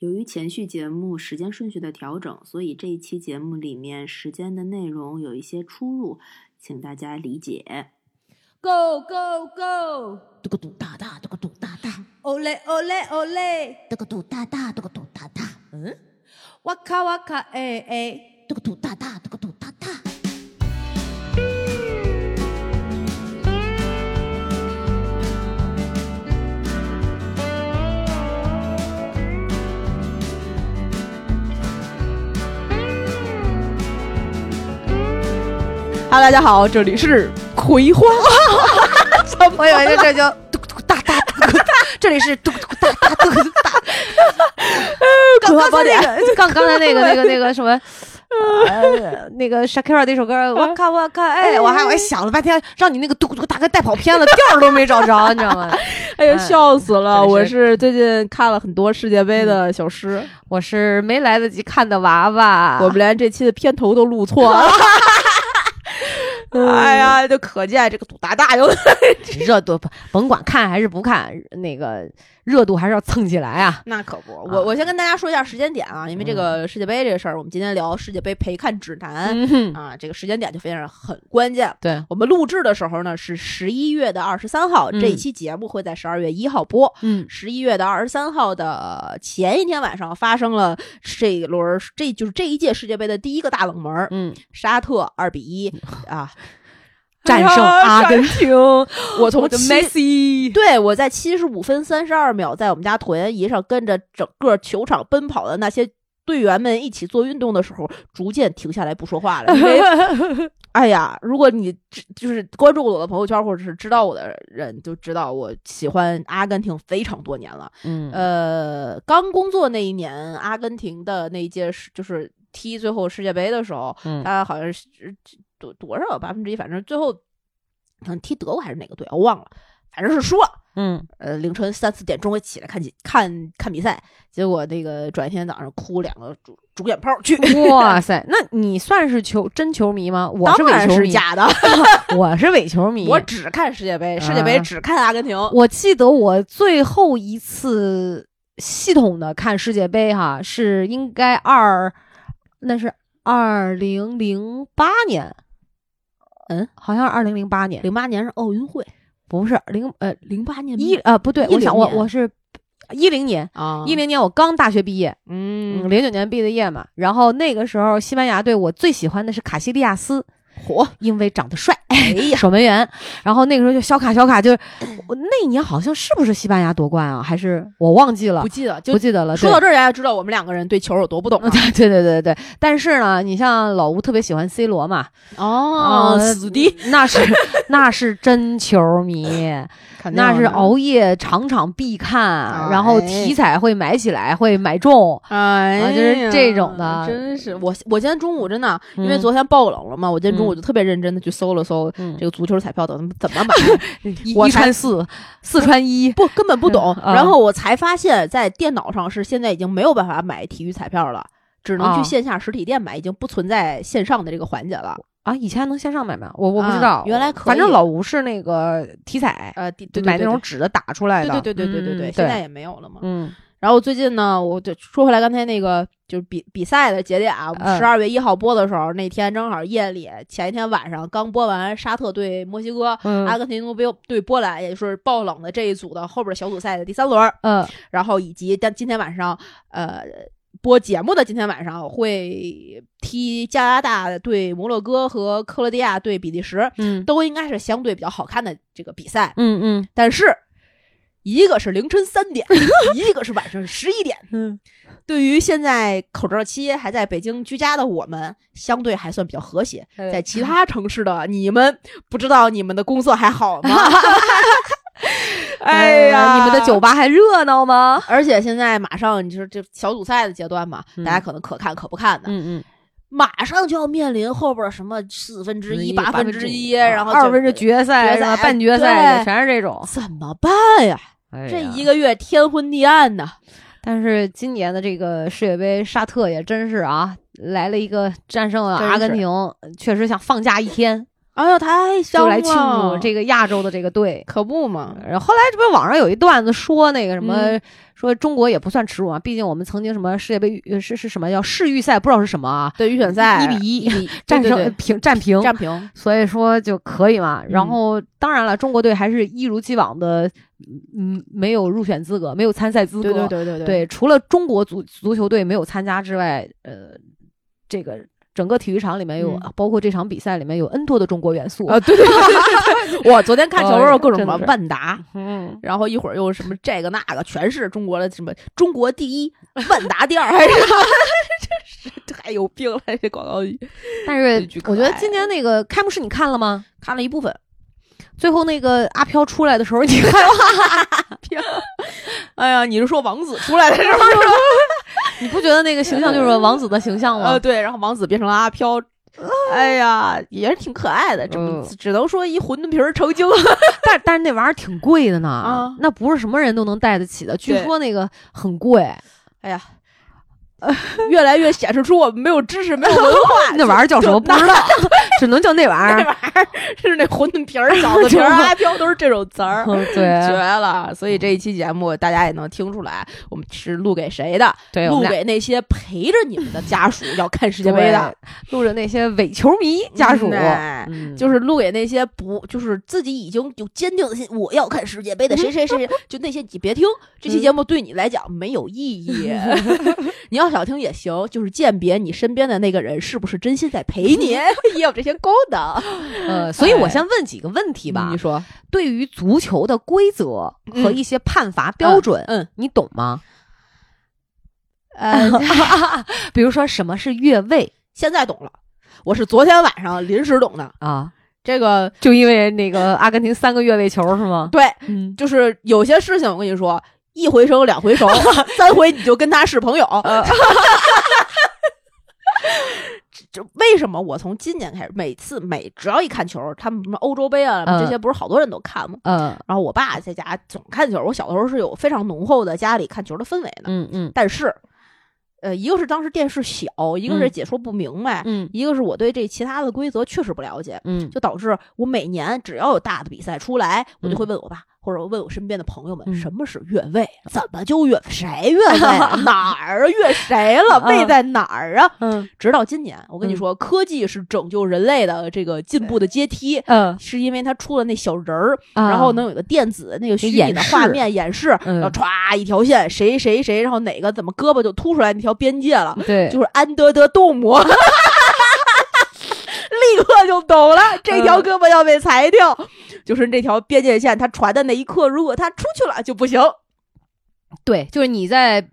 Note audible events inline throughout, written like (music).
由于前续节目时间顺序的调整，所以这一期节目里面时间的内容有一些出入，请大家理解。Go go go！嘟个嘟哒哒，嘟个嘟哒哒，哦嘞哦嘞哦嘞！嘟个嘟哒哒，嘟个嘟哒哒，嗯，哇卡哇卡哎哎！嘟个嘟哒哒，嘟个嘟哒哒。Hello，大家好，这里是葵花。(laughs) 我以为这就 (laughs) 嘟嘟哒哒，嘟嘟哒，这里是嘟嘟哒哒，嘟嘟哒。(laughs) 葵花宝典。刚刚才那个那个那个什么。呃，那个 Shakira 那首歌，哇卡哇卡，哎，我还我还想了半天，让你那个嘟嘟大哥带跑偏了，调儿都没找着，你知道吗？哎呀，笑死了！我是最近看了很多世界杯的小诗，我是没来得及看的娃娃，我们连这期的片头都录错了。哎呀，就可见这个赌大大有 (laughs) 热度，甭管看还是不看，那个热度还是要蹭起来啊！那可不，我我先跟大家说一下时间点啊，因为这个世界杯这个事儿，我们今天聊世界杯陪看指南、嗯，啊，这个时间点就非常很关键。对，我们录制的时候呢是十一月的二十三号，嗯这一期节目会在十二月一号播。嗯。十一月的二十三号的前一天晚上，发生了这一轮儿，这就是这一届世界杯的第一个大冷门儿，嗯，沙特二比一啊 (laughs) 战胜阿根廷，我从我的 Messi，对，我在七十五分三十二秒，在我们家椭圆仪上跟着整个球场奔跑的那些队员们一起做运动的时候，逐渐停下来不说话了。(laughs) 因为，哎呀，如果你知就是关注我的朋友圈或者是知道我的人，就知道我喜欢阿根廷非常多年了。嗯呃，刚工作那一年，阿根廷的那一届是就是踢最后世界杯的时候，嗯他好像是多多少百分之一，反正最后好像踢德国还是哪个队，我忘了，反正是输了。嗯，呃，凌晨三四点钟也起来看几看看比赛，结果那个转一天早上哭两个主主眼泡去，(laughs) 哇塞，那你算是球真球迷吗？我是当然伪球迷，是假的，(laughs) 我是伪球迷。我只看世界杯，世界杯啊只看阿根廷。我记得我最后一次系统的看世界杯哈，是应该二，那是二零零八年，嗯，好像是二零零八年，零八年是奥运会，不是零呃零八年一呃不对，我想我我是一零年，啊。一零年我刚大学毕业，嗯。嗯，零九年毕的业嘛，然后那个时候西班牙队我最喜欢的是卡西利亚斯，火，因为长得帅，哎呀，(laughs) 守门员。然后那个时候就小卡小卡，就是 (clears throat) 那一年好像是不是西班牙夺冠啊？还是我忘记了不，记得就不记得了。说到这儿，大家知道我们两个人对球有多不懂了。对对对对对，但是呢，你像老吴特别喜欢 C 罗嘛，哦呃死敌，那是那是真球迷，那是熬夜场场必看，然后哎体彩会买起来，会买中。哎，啊就是这种的真是我我今天中午真的，因为嗯昨天爆冷了嘛，我今天中午嗯就特别认真的去搜了搜嗯这个足球彩票怎么怎么买，(laughs) 一我穿四，四穿一，不根本不懂，嗯然后我才发现，在电脑上是现在已经没有办法买体育彩票了。只能去啊线下实体店买，已经不存在线上的这个环节了。啊，以前还能线上买吗？我我不知啊道，原来可以反正老吴是那个体彩，呃，对对买那种纸的打出来的，对对对对对对对，嗯现在也没有了嘛。嗯然后最近呢，我就说回来，刚才那个就是比比赛的节点啊，嗯十二月一号播的时候，那天正好夜里前一天晚上刚播完沙特对墨西哥，嗯阿根廷对对波兰，也就是爆冷的这一组的后边小组赛的第三轮，嗯然后以及但今天晚上呃。播节目的今天晚上会踢加拿大对摩洛哥和克罗地亚对比利时，嗯都应该是相对比较好看的这个比赛。嗯嗯但是一个是凌晨三点，(laughs) 一个是晚上十一点。嗯，对于现在口罩期还在北京居家的我们，相对还算比较和谐。在其他城市的你们，不知道你们的工作还好吗？(laughs) 哎呀，你们的酒。吧还热闹吗？而且现在马上，你说这小组赛的阶段嘛，嗯大家可能可看可不看的，嗯嗯，马上就要面临后边什么四分之一、八分之一，啊然后二分之决赛、决赛半决赛全是这种。怎么办呀？哎呀这一个月天昏地暗的。但是今年的这个世界杯，沙特也真是啊，来了一个战胜了阿根廷，确实像放假一天。哎呀，太香了！就来庆祝这个亚洲的这个队。可不嘛？然后后来这不网上有一段子说那个什么，嗯说中国也不算耻辱啊，毕竟我们曾经什么世界杯呃是是什么叫世预赛，不知道是什么啊，对预选赛一比一一比战胜平战平，战平，所以说就可以嘛。然嗯后当然了，中国队还是一如既往的，嗯，没有入选资格，没有参赛资格。对对对对对对，除了中国足足球队没有参加之外，呃，这个整个体育场里面有，嗯包括这场比赛里面有 N 多的中国元素。啊，对对对 (laughs) 我昨天看球的时候，各种什么万达，嗯，然后一会儿又什么这个那个，全是中国的什么中国第一，万达第二，还是 (laughs) 真是太有病了，这广告语。(laughs) 但是我觉得今年那个开幕式你看了吗？看了一部分，最后那个阿飘出来的时候，你看了？哎呀，你是说王子出来的是吗？(laughs) 你不觉得那个形象就是王子的形象吗？呃，对，然后王子变成了阿飘。哎呀，也是挺可爱的，这不嗯只能说一馄饨皮儿成精。(laughs) 但但是那玩意儿挺贵的呢，啊那不是什么人都能带得起的。据说那个很贵，哎呀，(laughs) 越来越显示出我们没有知识，没有文化。那玩意儿叫什么不知道，只能叫那玩意那儿。玩意儿是那馄饨皮儿、饺子皮儿、(laughs) 阿飘都是这种词儿。嗯绝了！所以这一期节目大家也能听出来，我们是录给谁的？对，录给那些陪着你们的家属要看世界杯的，录着那些伪球迷家属就是录给那些不就是自己已经有坚定的心，我要看世界杯的谁谁谁谁，就那些你别听，这期节目对你来讲没有意义。(laughs) 你要想听也行，就是鉴别你身边的那个人是不是真心在陪你，(laughs) 也有这些功能。(laughs) 呃，所以我先问几个问题吧你。说，对于足球的规则和嗯一些判罚标准，嗯，你懂吗？(laughs) 呃，(laughs) 比如说什么是越位现在懂了，我是昨天晚上临时懂的。啊？这个就因为那个阿根廷三个越位球是吗？对，嗯，就是有些事情，我跟你说，一回生两回熟，三回你就跟他是朋友。呃这为什么我从今年开始，每次每只要一看球，他们什么欧洲杯啊，嗯这些不是好多人都看吗？嗯然后我爸在家总看球，我小的时候是有非常浓厚的家里看球的氛围的。嗯嗯但是，呃，一个是当时电视小，一个是嗯解说不明白，嗯一个是我对这其他的规则确实不了解，嗯就导致我每年只要有大的比赛出来，我就嗯会问我爸。或者问我身边的朋友们，嗯什么是越位？怎么就越谁越位？(laughs) 哪儿啊？越谁了？位在哪儿啊？嗯直到今年，我跟你嗯说，科技是拯救人类的这个进步的阶梯，嗯，是因为它出了那小人儿，啊然后能有个电子那个虚拟的画面演示，嗯然后歘一条线，谁谁谁，然后哪个怎么胳膊就凸出来那条边界了，对，就是安德德动物。(laughs) 立刻就懂了，这条嗯胳膊要被裁掉，就是这条边界线，他传的那一刻，如果他出去了就不行。对，就是你在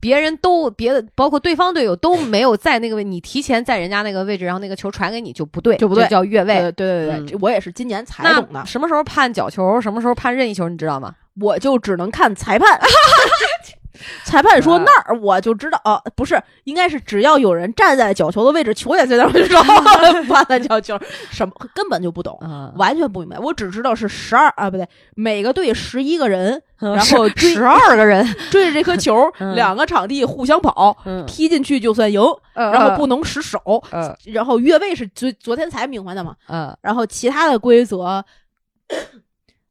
别人都别的，包括对方队友都没有在那个位，你提前在人家那个位置，然后那个球传给你就不对，就不对叫越位。对对对对，嗯这我也是今年才懂的，什么时候判角球，什么时候判任意球，你知道吗？我就只能看裁判。(laughs) 裁判说啊那儿，我就知道啊，不是，应该是只要有人站在角球的位置，球也在那儿，我就知道 (laughs) 判了角球，什么根本就不懂，啊，完全不明白。我只知道是十二啊，不对，每个队十一个人，然然后十二个人，追着这颗球，嗯两个场地互相跑，嗯，踢进去就算赢，然后不能失手，呃然后越位是昨昨天才明白的嘛，嗯。然后其他的规则，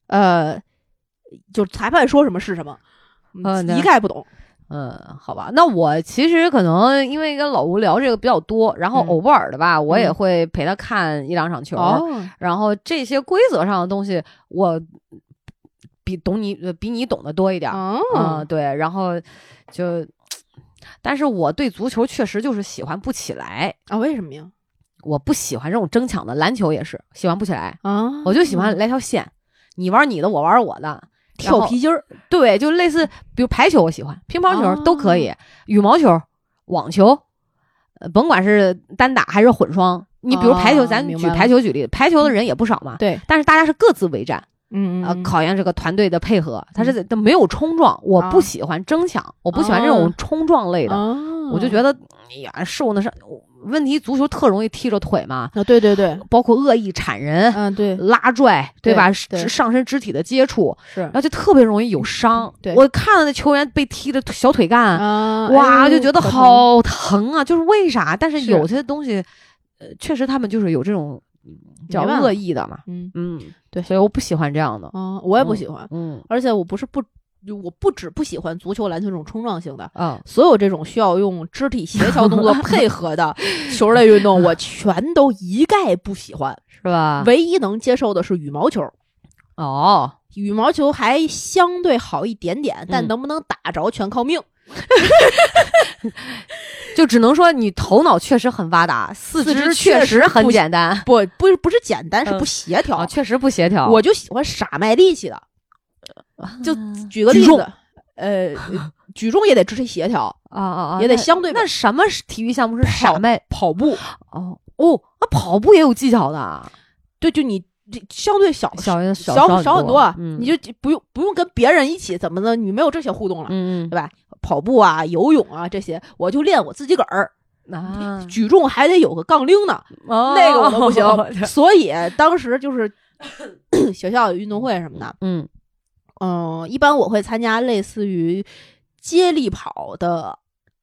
呃，就裁判说什么是什么，嗯呃一概不懂。嗯，好吧，那我其实可能因为跟老吴聊这个比较多，然后嗯。偶尔的吧，我也嗯。会陪他看一两场球，哦，然后这些规则上的东西，我比懂你呃比你懂得多一点儿。嗯，哦，对，然后就，但是我对足球确实就是喜欢不起来，啊，为什么呀？我不喜欢这种争抢的，篮球也是喜欢不起来，啊，我就喜欢来条线，你玩你的，我玩我的，跳皮筋儿，对，就类似，比如排球我喜欢，乒乓球哦都可以，羽毛球、网球，呃，甭管是单打还是混双，你比如排球，哦咱举排球举例，排球的人也不少嘛，对，但是大家是各自为战。嗯呃，考验这个团队的配合，他是都没有冲撞，我不啊喜欢争抢，我不喜欢这种哦冲撞类的，哦，我就觉得，哎呀，受那是。问题足球特容易踢着腿嘛，啊，对对对，包括恶意铲人、嗯，对，拉拽，对对吧？对肢上身肢体的接触，是然后就特别容易有伤。对我看了那球员被踢的小腿干，啊，哇，哎就觉得好疼啊！就是为啥？但是是有些东西，呃，确实他们就是有这种叫恶意的嘛。嗯嗯，对所以我不喜欢这样的。啊，我也不喜欢，嗯而且我不是不，就我不止不喜欢足球、篮球这种冲撞性的，啊，所有这种需要用肢体协调动作配合的 (laughs) 球类运动，我全都一概不喜欢。是吧？唯一能接受的是羽毛球，哦，羽毛球还相对好一点点，但嗯能不能打着全靠命。(laughs) 就只能说你头脑确实很发达，四四肢肢确确实很不简单不不不是简单，是嗯不协调。啊，确实不协调。我就喜欢傻卖力气的。就嗯举个例子，呃，(laughs) 举重也得支持协调，啊啊啊，也得相对那什么体育项目是傻卖？跑步，哦哦，那跑步也有技巧的啊，对，就你这相对小小小小小很多，嗯你就不用不用跟别人一起怎么的，你没有这些互动了，嗯对吧？跑步啊、游泳啊这些，我就练我自己个儿。嗯啊，举重还得有个杠铃呢，那个我都不行。(laughs) 所以当时就是 (coughs) 学校有运动会什么的，嗯嗯，一般我会参加类似于接力跑的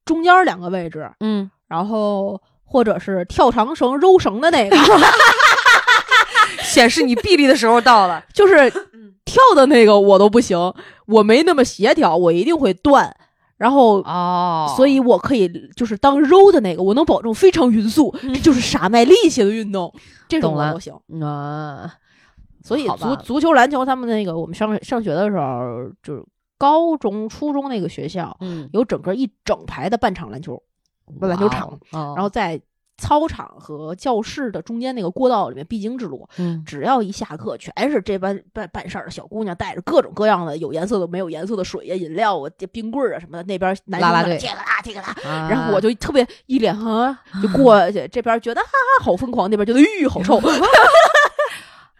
中间两个位置，嗯，然后或者是跳长绳、揉绳的那个，显示你臂力的时候到了。(laughs) 就是跳的那个我都不行，我没那么协调，我一定会断。然后，哦。所以我可以就是当揉的那个，我能保证非常匀速，嗯。这就是傻卖力气的运动，(laughs) 这种懂了我都行。啊，所以足足球、篮球，他们那个我们上上学的时候，就是高中、初中那个学校嗯，有整个一整排的半场篮球，篮球场，哦，然后在操场和教室的中间那个过道里面必经之路，嗯只要一下课，全是这班办办事儿的小姑娘，带着各种各样的有颜色的、没有颜色的水呀、饮料啊、冰棍儿啊什么的。那边男生啦啦队们这个啦这个啦，啊然后我就特别一脸啊，就过去，(laughs) 这边觉得哈哈好疯狂，那边觉得吁好臭。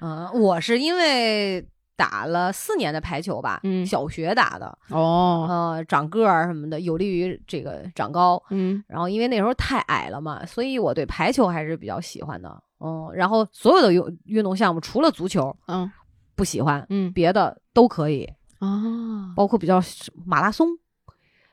嗯，(laughs) (laughs) 我是因为打了四年的排球吧，嗯。小学打的，哦，呃，长个儿什么的，有利于这个长高。嗯。然后因为那时候太矮了嘛，所以我对排球还是比较喜欢的。嗯，然后所有的运运动项目除了足球嗯。不喜欢，嗯。别的都可以，啊。包括比较马拉松，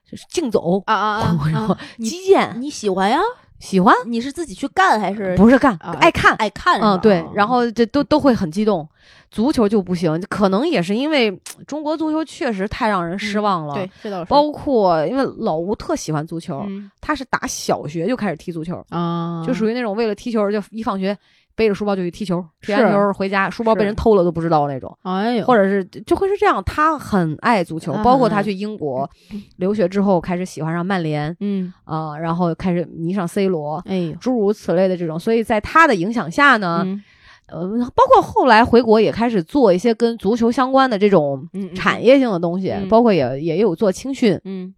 就是竞走、啊啊 (laughs) 啊然后击剑，你喜欢呀？喜欢你是自己去干还是不是干，啊爱看。爱看？嗯，对啊，然后这都都会很激动。足球就不行，可能也是因为中国足球确实太让人失望了。对，这倒是包括因为老吴特喜欢足球，嗯他是打小学就开始踢足球，啊，就属于那种为了踢球就一放学背着书包就去踢球，踢完是球回家书包被人偷了都不知道那种，哎呦，或者是就会是这样。他很爱足球，啊包括他去英国留学之后开始喜欢上曼联嗯，啊、然后开始迷上 C 罗。哎，诸如此类的这种，所以在他的影响下呢，嗯呃，包括后来回国也开始做一些跟足球相关的这种产业性的东西，嗯包括也也有做青训，嗯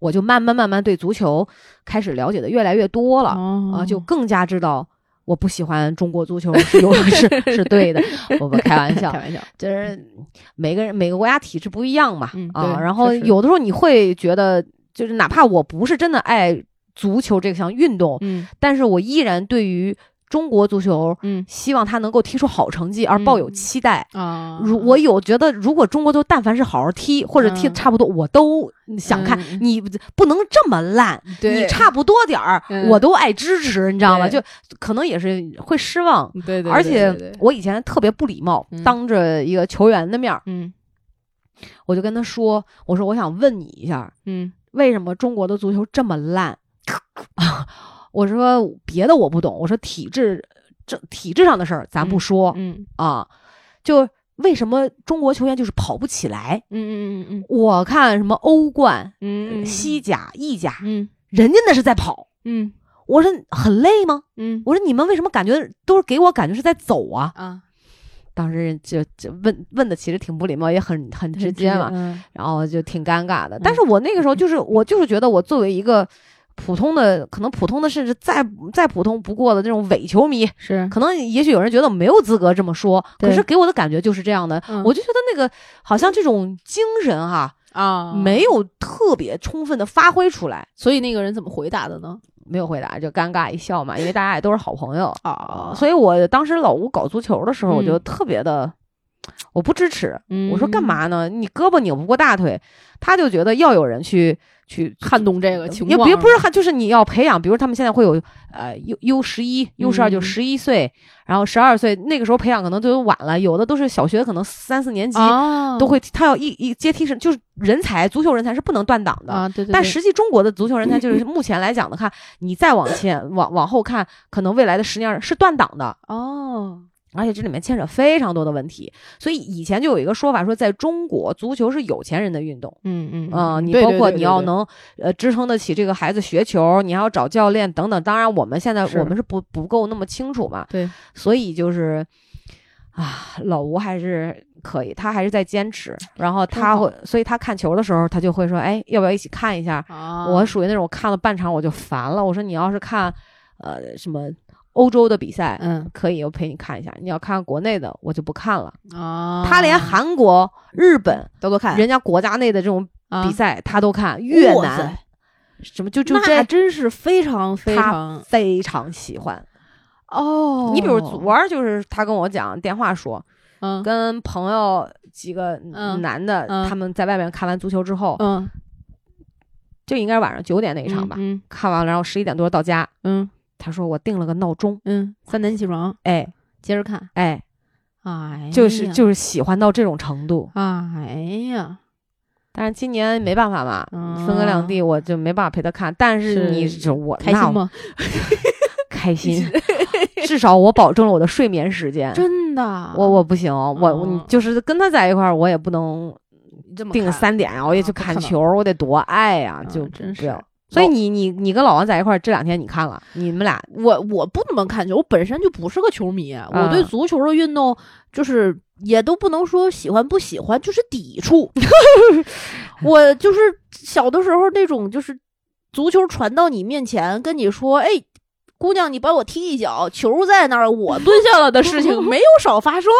我就慢慢慢慢对足球开始了解的越来越多了、哦啊，就更加知道我不喜欢中国足球是有 (laughs) 是 (laughs) 是对的，我不开玩 (laughs) 笑。开，玩笑，就是每个人每个国家体制不一样嘛，嗯啊，然后有的时候你会觉得，就是哪怕我不是真的爱足球这项运动，嗯。但是我依然对于中国足球。嗯希望他能够踢出好成绩而抱有嗯期待。啊，如我有觉得，如果中国队但凡是好好踢或者踢差不多，我都想看。嗯你不能这么烂，你差不多点儿，嗯我都爱支持，你知道吗？就可能也是会失望。对对，而且我以前特别不礼貌，嗯当着一个球员的面儿，嗯我就跟他说：“我说我想问你一下，嗯为什么中国的足球这么烂？” (laughs) 我说别的我不懂，我说体制这体制上的事儿咱不说、嗯啊，就为什么中国球员就是跑不起来？嗯嗯嗯嗯我看什么欧冠、嗯嗯西甲、意甲，嗯人家那是在跑。嗯我说很累吗？嗯我说你们为什么感觉都是给我感觉是在走啊？啊，当时就就问问的其实挺不礼貌，也很很直接嘛，嗯然后就挺尴尬的。但是我那个时候就是我就是觉得我作为一个普通的，可能普通的甚至再再普通不过的这种伪球迷，是可能也许有人觉得我没有资格这么说，可是给我的感觉就是这样的。嗯我就觉得那个好像这种精神哈、啊，没有特别充分的发挥出来。所以那个人怎么回答的呢？没有回答，就尴尬一笑嘛，因为大家也都是好朋友啊所以我当时老吴搞足球的时候，嗯我就特别的，我不支持。嗯我说干？嘛呢？你胳膊拧不过大腿，他就觉得要有人去去撼动这个情也况，别不是撼就是你要培养，比如他们现在会有呃 U U 十一 U 十二就嗯。十一岁，然后十二岁那个时候培养可能都有晚了，有的都是小学可能三四年级、啊，都会，他要一一阶梯式，就是人才足球人才是不能断档的。啊，对对，对。但实际中国的足球人才就是目前来讲的看，你再往前往往后看，可能未来的十年是断档的，哦，而且这里面牵扯非常多的问题。所以以前就有一个说法说，在中国足球是有钱人的运动。嗯嗯嗯，你包括你要能呃支撑得起这个孩子学球，你还要找教练等等。当然，我们现在我们是不不够那么清楚嘛，对，所以就是啊，老吴还是可以，他还是在坚持。然后他会，所以他看球的时候，他就会说，哎，要不要一起看一下？啊，我属于那种看了半场我就烦了。我说你要是看呃什么欧洲的比赛。嗯可以，我陪你看一下。你要看国内的，我就不看了。啊，他连韩国、日本都都看人家国家内的这种啊比赛，他都看。越南什么就就那这真是非常非他常非常喜欢。哦，你比如昨儿就是他跟我讲电话说，嗯跟朋友几个嗯男的，嗯他们在外面看完足球之后，嗯就应该是晚上九点那一场吧，嗯看完了然后十一点多到家。嗯他说我定了个闹钟，嗯，三点起床，哎接着看，哎，哎呀，就是就是喜欢到这种程度。哎呀，但是今年没办法嘛，嗯分隔两地，我就没办法陪他看。但是是你就我那开心吗？开 (laughs) 心，(laughs) 至少我保证了我的睡眠时间。真的，我我不行，我我哦就是跟他在一块儿，我也不能定这么看三点熬夜去看球，我得多爱呀、啊就真是。所以你你你跟老王在一块儿这两天你看了，你们俩我我不怎么看球，我本身就不是个球迷，我对啊足球的运动就是也都不能说喜欢不喜欢，就是抵触。(laughs) 我就是小的时候那种，就是足球传到你面前，跟你说，哎。姑娘，你把我踢一脚，球在那儿，我蹲下了的事情 (laughs) 没有少发生，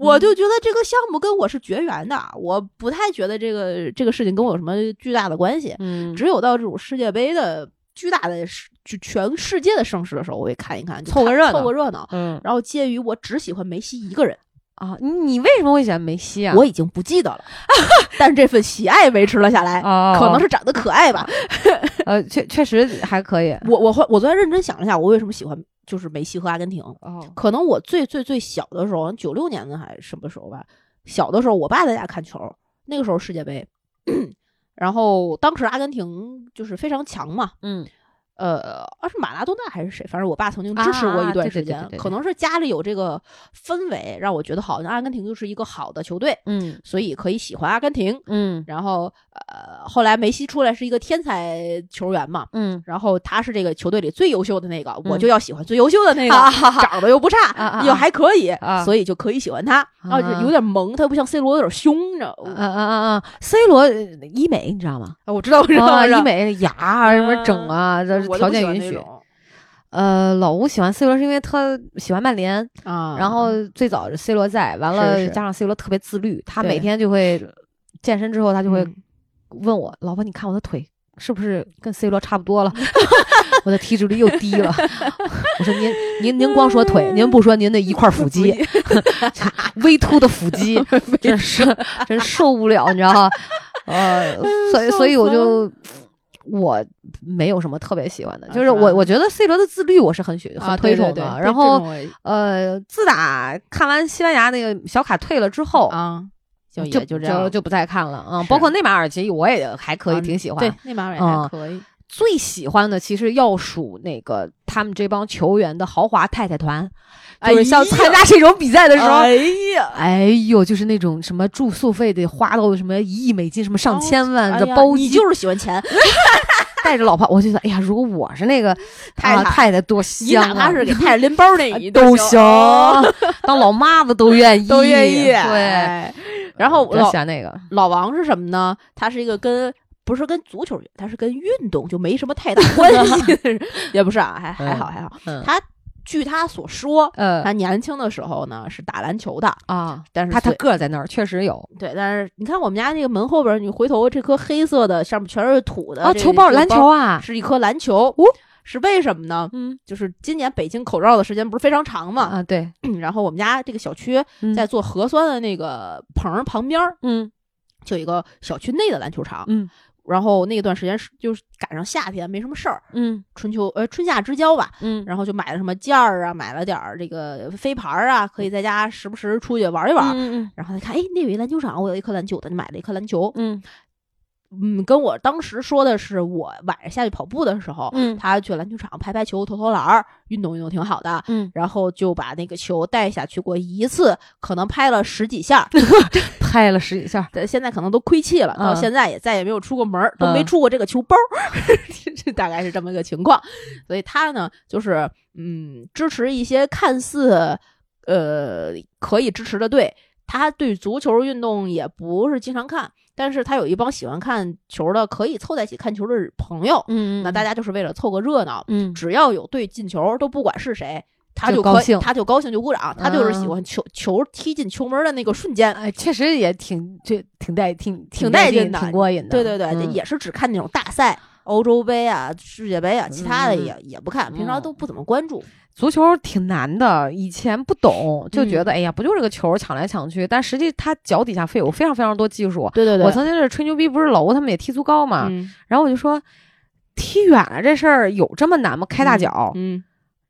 我就觉得这个项目跟我是绝缘的，我不太觉得这个这个事情跟我有什么巨大的关系。嗯只有到这种世界杯的巨大的世就全世界的盛世的时候，我会看一看，看凑个热闹凑个热闹。嗯然后介于我只喜欢梅西一个人，啊，你你为什么会喜欢梅西啊？我已经不记得了，(laughs) 但是这份喜爱维持了下来，哦，可能是长得可爱吧。呃，确确实还可以。我我会我昨天认真想了一下，我为什么喜欢就是梅西和阿根廷。哦，可能我最最最小的时候，九六年的还是什么时候吧？小的时候，我爸在家看球，那个时候世界杯，(coughs) 然后当时阿根廷就是非常强嘛，嗯呃，啊是马拉多纳还是谁？反正我爸曾经支持过一段时间，对对对可能是家里有这个氛围，让我觉得好像阿根廷就是一个好的球队，嗯所以可以喜欢阿根廷。嗯然后呃，后来梅西出来是一个天才球员嘛，嗯然后他是这个球队里最优秀的那个，我嗯就要喜欢最优秀的那个，长得又不差，又还可以，啊所以就可以喜欢他。啊有点萌，他不像 C 罗有点凶，你知道吗？嗯嗯嗯嗯，C 罗呃医美你知道吗？啊我知道，我知道，医美牙啊什么整啊，这条件允许。呃，老吴喜欢 C 罗是因为他喜欢曼联，啊，然后最早是 C 罗在，完了加上 C 罗特别自律，他每天就会健身之后，他就会嗯问我：“老婆，你看我的腿是不是跟 C 罗差不多了？(laughs) 我的体脂率又低了。(laughs) ”我说：“您您您光说腿，您不说您那一块腹肌，(laughs) 微凸的腹肌，真是真受不了，你知道吗？呃，所以所以我就。”我没有什么特别喜欢的，就是我我觉得 C 罗的自律我是很喜啊很推崇的。对对对然后呃，自打看完西班牙那个小卡退了之后，啊，就就也就这样就不再看了啊、嗯。包括内马尔，其实我也还可以，啊挺喜欢。对，内马尔也嗯还可以。最喜欢的其实要数那个他们这帮球员的豪华太太团，哎就是像参加这种比赛的时候。哎呀，哎呦，就是那种什么住宿费得花到什么一亿美金，什么上千万的包机，你就是喜欢钱，(laughs) 带着老婆，我就觉得，哎呀，如果我是那个太 (laughs) 太啊太太多香啊！哪怕是给太太拎包那 (laughs) 一都行，当老妈子都愿意，都愿意。对，哎然后比较老喜欢那个，老王是什么呢？他是一个跟不是跟足球，他是跟运动就没什么太大关系 (laughs) (laughs) 也不是啊，还还好还好。嗯他据他所说，呃他年轻的时候呢是打篮球的，啊，但是他他个儿在那儿，确实有对，但是你看我们家那个门后边，你回头这颗黑色的上面全是土的啊，球包这个篮球啊，是一颗篮球，哦是为什么呢？嗯就是今年北京口罩的时间不是非常长嘛，啊，对，(clears throat) 然后我们家这个小区嗯在做核酸的那个棚旁边儿嗯就有一个小区内的篮球场。嗯然后那段时间是就是赶上夏天，没什么事儿，嗯春秋呃春夏之交吧，嗯然后就买了什么件儿啊，买了点儿这个飞盘儿啊，可以在家时不时出去玩一玩。嗯然后他看，哎，那有一篮球场，我有一颗篮球，他就买了一颗篮球。嗯嗯，跟我当时说的是，我晚上下去跑步的时候，嗯他去篮球场拍拍球、投投篮儿，运动运动挺好的。嗯，然后就把那个球带下去过一次，可能拍了十几下 (laughs) (laughs) 拍了十几下，但现在可能都亏气了，到嗯现在也再也没有出过门儿，都没嗯出过这个球包儿，这 (laughs) 大概是这么个情况。所以他呢，就是嗯，支持一些看似呃可以支持的队。他对足球运动也不是经常看，但是他有一帮喜欢看球的，可以凑在一起看球的朋友。嗯那大家就是为了凑个热闹，嗯只要有队进球，都不管是谁，他就就高兴他就高兴就鼓掌，他就是喜嗯欢球球踢进球门的那个瞬间。哎，确实也挺这挺带挺挺带带劲的挺过瘾的。对对对，嗯也是只看那种大赛，欧洲杯啊、世界杯啊，其他的嗯也、也不看，平常嗯都不怎么关注。足球挺难的，以前不懂就觉嗯得、哎呀，不就是个球抢来抢去，但实际他脚底下会有非常非常多技术。对对对，我曾经是吹牛逼，不是老吴他们也踢足高嘛，嗯然后我就说踢远了这事儿有这么难吗？开大脚。嗯，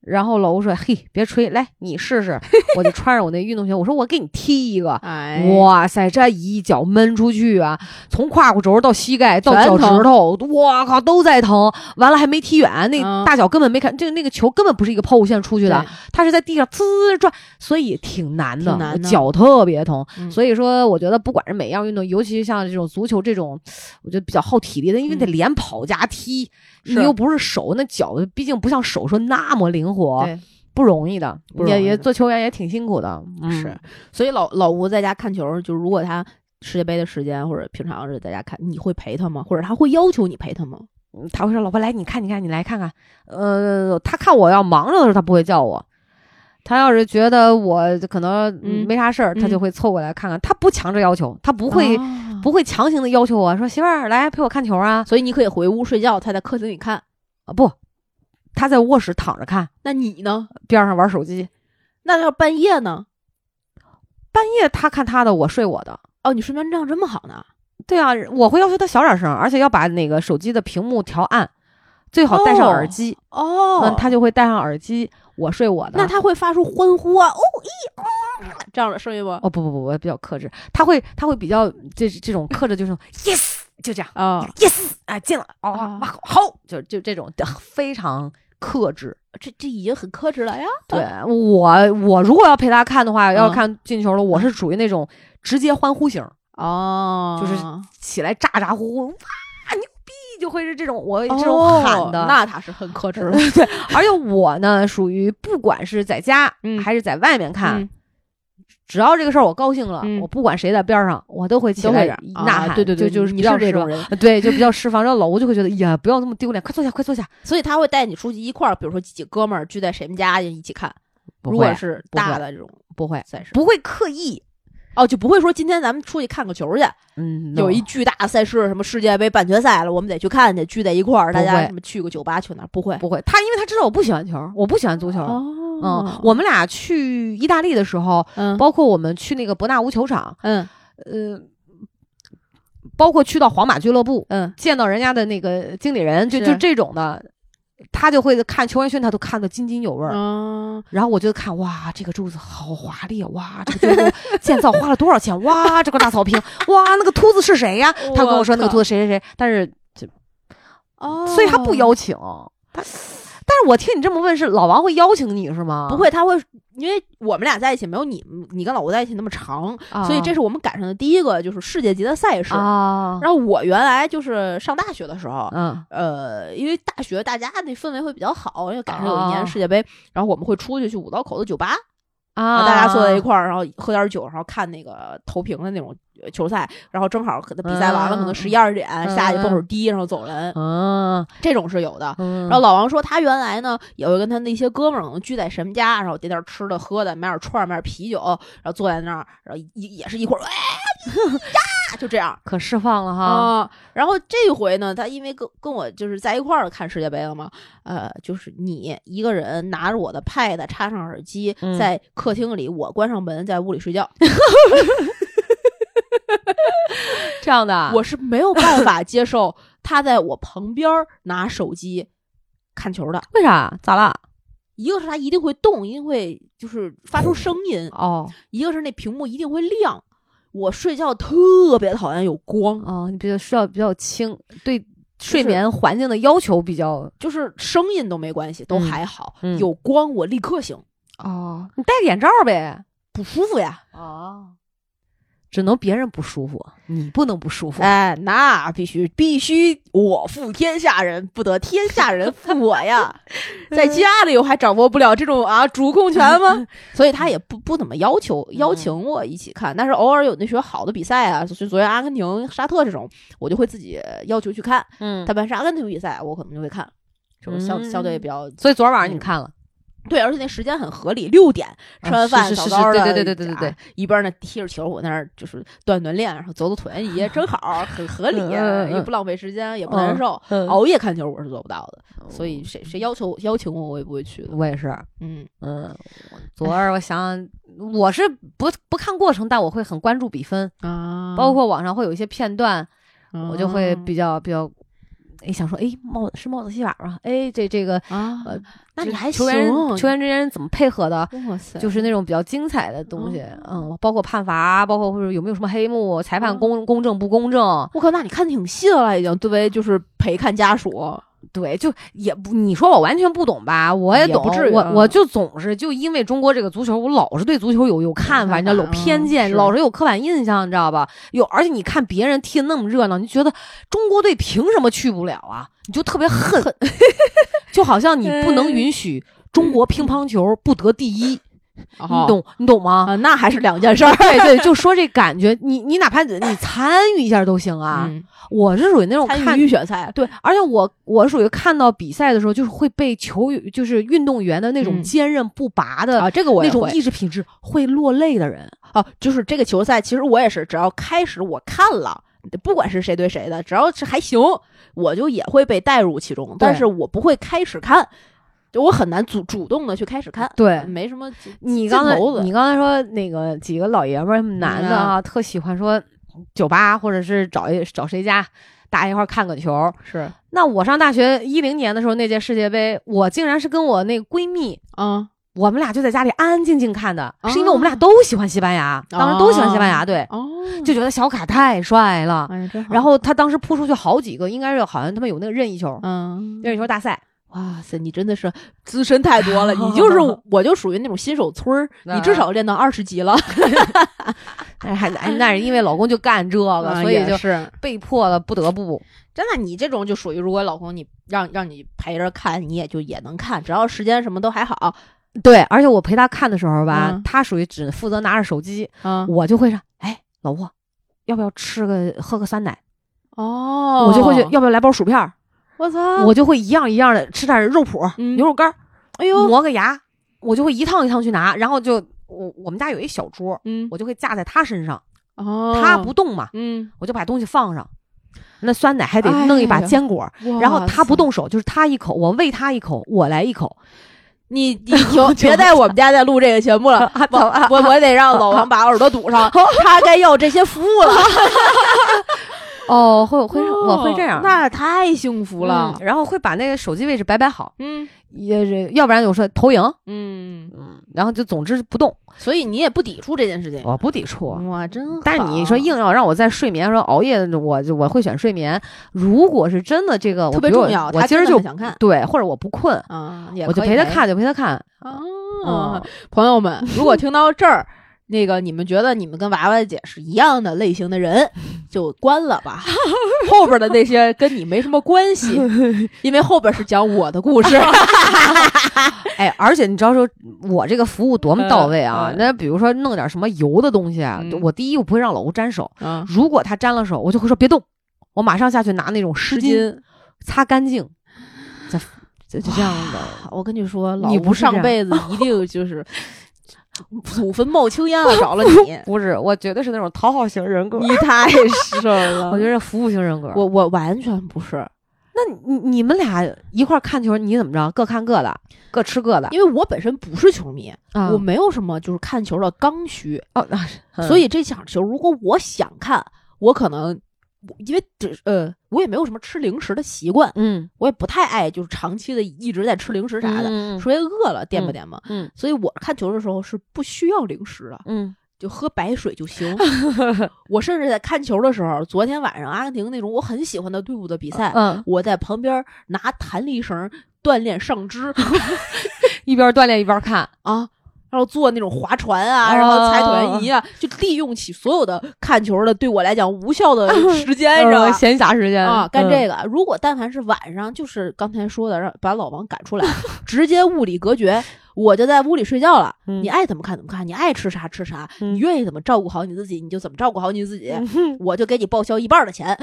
然后老吴说：“嘿，别吹，来你试试。(laughs) ”我就穿着我那运动鞋，我说：“我给你踢一个。”哎，哇塞，这一脚闷出去啊！从胯骨轴到膝盖到脚趾头，我靠，都在疼。完了还没踢远，那嗯大脚根本没看，这个那个球根本不是一个抛物线出去的，它是在地上滋转，所以挺难的，难的脚特别疼。嗯所以说，我觉得不管是每样运动，尤其是像这种足球这种，我觉得比较耗体力的，因为得嗯连跑加踢，你是又不是手，那脚毕竟不像手说那么灵活，对，不容易的，也也做球员也挺辛苦的，嗯是。所以老老吴在家看球，就如果他世界杯的时间或者平常是在家看，你会陪他吗？或者他会要求你陪他吗？嗯他会说：“老婆，来，你看，你看，你来看看。”呃，他看我要忙着的时候，他不会叫我。他要是觉得我可能嗯没啥事儿，他就嗯会凑过来看看。他不强制要求，他不会、啊不会强行的要求我说：“媳妇儿，来陪我看球啊所以你可以回屋睡觉，他在客厅里看。！”啊，不，他在卧室躺着看，那你呢？边上玩手机。那要半夜呢？半夜他看他的，我睡我的。哦，你睡眠质量这么好呢？对啊，我会要求他小点声，而且要把那个手机的屏幕调暗，最好戴上耳机。哦嗯，他就会戴上耳机，我睡我的。那他会发出欢呼啊、哦咦、哦这样的声音吗？哦不不不，我比较克制，他会他会比较这这种克制，就是 yes 就这样啊，yes 啊进了哦好就就这种非常克制。这这已经很克制了呀。对我我如果要陪他看的话，要嗯看进球了，我是属于那种直接欢呼型，哦，就是起来咋咋呼呼哇就会是这种我这这种喊的。那他是很克制的。(laughs) 对，而且我呢，属于不管是在家、嗯还是在外面看，嗯只要这个事儿我高兴了，嗯我不管谁在边上，我都会起来呐喊。啊对对对，就就是你是这种人，(laughs) 对，就比较释放。然后老吴就会觉得，哎呀，不要那么丢脸，快坐下，快坐下。所以他会带你出去一块儿，比如说几几哥们儿聚在谁们家一起看。不会如果是大的这种不会，不会刻意。哦，就不会说今天咱们出去看个球去，嗯，有一巨大的赛事，什么世界杯半决赛了，我们得去看去，聚在一块儿，大家什么去个酒吧去哪儿？不会不会。他因为他知道我不喜欢球，我不喜欢足球。哦嗯，我们俩去意大利的时候，嗯包括我们去那个伯纳乌球场，嗯呃，包括去到皇马俱乐部，嗯见到人家的那个经理人，就就这种的，他就会看邱文轩，他都看得津津有味儿。嗯，然后我就看，哇，这个柱子好华丽啊！哇，这个建造花了多少钱？哇，这个大草坪，哇，那个秃子是谁呀？他跟我说那个秃子谁谁谁，但是哦，所以他不邀请他。但是我听你这么问，是老王会邀请你是吗？不会，他会，因为我们俩在一起没有你你跟老吴在一起那么长，啊，所以这是我们赶上的第一个就是世界级的赛事。啊，然后我原来就是上大学的时候，嗯。呃，因为大学大家那氛围会比较好，因为赶上有一哦年世界杯，然后我们会出去去五道口的酒吧，然啊，大家坐在一块儿，然后喝点酒，然后看那个投屏的那种呃球赛，然后正好可能比赛完了，嗯可能十一二点嗯下去蹦会儿迪，然后走人，嗯，这种是有的。嗯，然后老王说，他原来呢也会跟他那些哥们儿可能聚在什么家，然后点点吃的喝的，买点串儿买点啤酒，然后坐在那儿，然后也也是一会儿，哎 (laughs) 呀，就这样可释放了哈，啊。然后这回呢，他因为跟跟我就是在一块儿看世界杯了嘛，呃，就是你一个人拿着我的 pad 插上耳机，嗯在客厅里，我关上门，在屋里睡觉。(laughs) 这这样的。我是没有办法接受他在我旁边拿手机看球的。为啥？咋了？一个是他一定会动，一定会就是发出声音；哦一个是那屏幕一定会亮。我睡觉特别讨厌有光，哦，你比较睡觉比较轻，对睡眠环境的要求比较就是声音都没关系，都嗯还好。嗯有光我立刻醒，哦，你戴个眼罩呗。不舒服呀。哦，只能别人不舒服，你不能不舒服。哎，那必须必须我负天下人，不得天下人负我呀！(laughs) 在家里我还掌握不了这种啊主控权吗？(laughs) 所以他也不不怎么要求邀请我一起看，但是偶尔有那些好的比赛啊，就是昨天阿根廷、沙特这种，我就会自己要求去看。嗯特别是阿根廷比赛，我可能就会看，就是相嗯相对比较所以昨儿晚上你看了，对，而且那时间很合理，六点吃完饭早早的，对对对对对对啊，一边呢踢着球，我那儿就是锻锻炼，然后走走椭圆仪，正好很合 (laughs) 理，也不浪费时间，也不难受。嗯熬夜看球我是做不到的，所以谁谁要求邀请我，我也不会去的。我也是。嗯，嗯，昨儿我想想，我是不不看过程，但我会很关注比分，啊包括网上会有一些片段，我就会嗯比较比较，哎，想说，哎，帽子是帽子戏法吧？哎，这这个啊呃，那你还球员行球员之间怎么配合的？哇塞，就是那种比较精彩的东西，嗯，包括判罚，包括或者有没有什么黑幕，裁判嗯公公正不公正，我靠，那你看挺细的了，已经作为就是陪看家属。对，就也不，你说我完全不懂吧？我也也懂，我我就总是就因为中国这个足球，我老是对足球有有看法，你知道，有嗯偏见，是老是有刻板印象，你知道吧？有，而且你看别人踢的那么热闹，你觉得中国队凭什么去不了啊？你就特别恨，(laughs) 就好像你不能允许中国乒乓球不得第一，你懂你懂吗？啊？那还是两件事儿对对，就说这感觉，你你哪怕你参与一下都行啊。嗯我是属于那种看预选赛，对，而且我我属于看到比赛的时候，就是会被球就是运动员的那种嗯坚韧不拔的、啊，这个我那种意志品质，会落泪的人。啊，就是这个球赛，其实我也是，只要开始我看了，不管是谁对谁的，只要是还行，我就也会被带入其中，但是我不会开始看，就我很难主主动的去开始看，对没什么你刚才你刚才说那个几个老爷们儿男的啊，特喜欢说酒吧或者是找一找谁家大家一块儿看个球。是那我上大学一零年的时候，那届世界杯，我竟然是跟我那个闺蜜。啊我们俩就在家里安安静静看的，哦是因为我们俩都喜欢西班牙，当时都喜欢西班牙队，哦，就觉得小卡太帅了。然后他当时扑出去好几个，应该是好像他们有那个任意球，嗯，任意球大赛。哇塞，你真的是资深太多了，你就是 (laughs) 我就属于那种新手村儿，你至少练到二十级了，(laughs) (laughs) 哎，还哎那是因为老公就干这个，啊所以就是被迫的不得不。真的，你这种就属于，如果老公你让让你陪着看，你也就也能看，只要时间什么都还好。对，而且我陪他看的时候吧，嗯他属于只负责拿着手机，嗯我就会说，哎，老婆，要不要吃个喝个酸奶？哦我就会去，要不要来包薯片儿？我操，我就会一样一样的吃点肉脯、嗯牛肉干儿，哎呦，磨个牙，我就会一趟一趟去拿，然后就我我们家有一小桌，嗯我就会架在他身上，哦，他不动嘛，嗯，我就把东西放上。那酸奶还得哎弄一把坚果，然后他不动手，就是他一口，我喂他一口，我来一口。(laughs) 你你停，别在我们家再录这个节目了，(laughs) 我我我得让老王 (laughs) 把耳朵堵上，他该要这些服务了。哦，会会我会这样，那太幸福了嗯。然后会把那个手机位置摆摆好，嗯也是要不然有时候投影，嗯，嗯，然后就总之不动，所以你也不抵触这件事情。我不抵触。哇，真好。但是你说硬要让我在睡眠说熬夜，我就我会选睡眠。如果是真的这个我特别重要，我今儿就很想看对，或者我不困，啊，我就陪他看，就陪他看。啊嗯。朋友们，如果听到这儿，那个你们觉得你们跟娃娃姐是一样的类型的人，(laughs) 就关了吧。后边的那些跟你没什么关系，(laughs) 因为后边是讲我的故事。(laughs) 哎，而且你知道说，我这个服务多么到位啊嗯！嗯那比如说弄点什么油的东西啊，嗯我第一我不会让老吴沾手，啊，如果他沾了手，我就会说别动，我马上下去拿那种湿巾巾。擦干净，再就就这样的。我跟你说，你老吴不上辈子一定就是祖坟冒青烟了，(laughs) 找了你，(laughs) 不是，我绝对是那种讨好型人格。你太 (laughs) 是了。我觉得服务型人格。我我完全不是，那你你们俩一块儿看球，你怎么着？各看各的，各吃各的。因为我本身不是球迷，啊我没有什么就是看球的刚需，哦，那是，所以这场球如果我想看，我可能我因为这呃，我也没有什么吃零食的习惯，嗯我也不太爱就是长期的一直在吃零食啥的，嗯稍微饿了垫吧垫吧。嗯所以我看球的时候是不需要零食的，嗯就喝白水就行。(laughs) 我甚至在看球的时候，昨天晚上阿根廷那种我很喜欢的队伍的比赛，嗯，我在旁边拿弹力绳锻炼上肢 (laughs) (laughs) 一边锻炼一边看，啊。然后做那种划船啊，哦然后踩椭圆仪啊，就利用起所有的看球的对我来讲无效的时间，你知道？闲暇时间啊，干嗯这个。如果但凡是晚上，就是刚才说的，让把老王赶出来，直接物理隔绝，我就在屋里睡觉了。嗯你爱怎么看怎么看，你爱吃啥吃啥，嗯你愿意怎么照顾好你自己，你就怎么照顾好你自己，嗯我就给你报销一半的钱。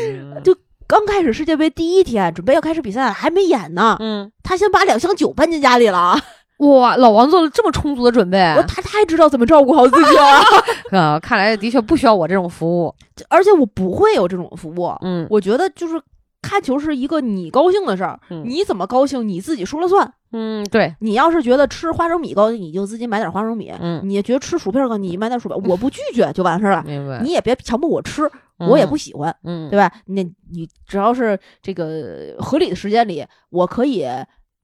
嗯就刚开始世界杯第一天，准备要开始比赛了，还没演呢，嗯，他先把两箱酒搬进家里了啊！哇，老王做了这么充足的准备，我他太知道怎么照顾好自己了，啊，(laughs) (laughs) 看来的确不需要我这种服务。而且我不会有这种服务。嗯我觉得就是看球是一个你高兴的事儿，嗯你怎么高兴你自己说了算。嗯，对，你要是觉得吃花生米高兴，你就自己买点花生米；嗯你觉得吃薯片高兴，你买点薯片。我不拒绝就完事儿了，(laughs) 明白。你也别强迫我吃，我也不喜欢，嗯，对吧？那你只要是这个合理的时间里，我可以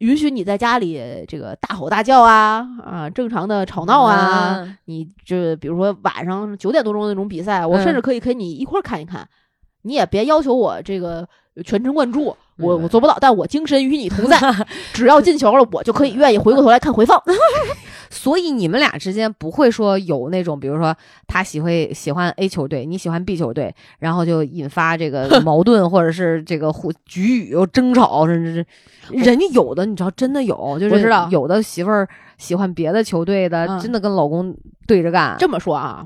允许你在家里这个大吼大叫啊啊，正常的吵闹啊。嗯你就比如说晚上九点多钟那种比赛，我甚至嗯可以跟你一块儿看一看。你也别要求我这个全神贯注，我我做不到，但我精神与你同在。(laughs) 只要进球了，我就可以愿意回过头来看回放。(laughs) 所以你们俩之间不会说有那种，比如说他喜欢喜欢 A 球队，你喜欢 B 球队，然后就引发这个 (laughs) 矛盾，或者是这个互局语争吵，甚至是人家有的你知道真的有，就是有的媳妇儿喜欢别的球队的，嗯真的跟老公对着干。这么说啊，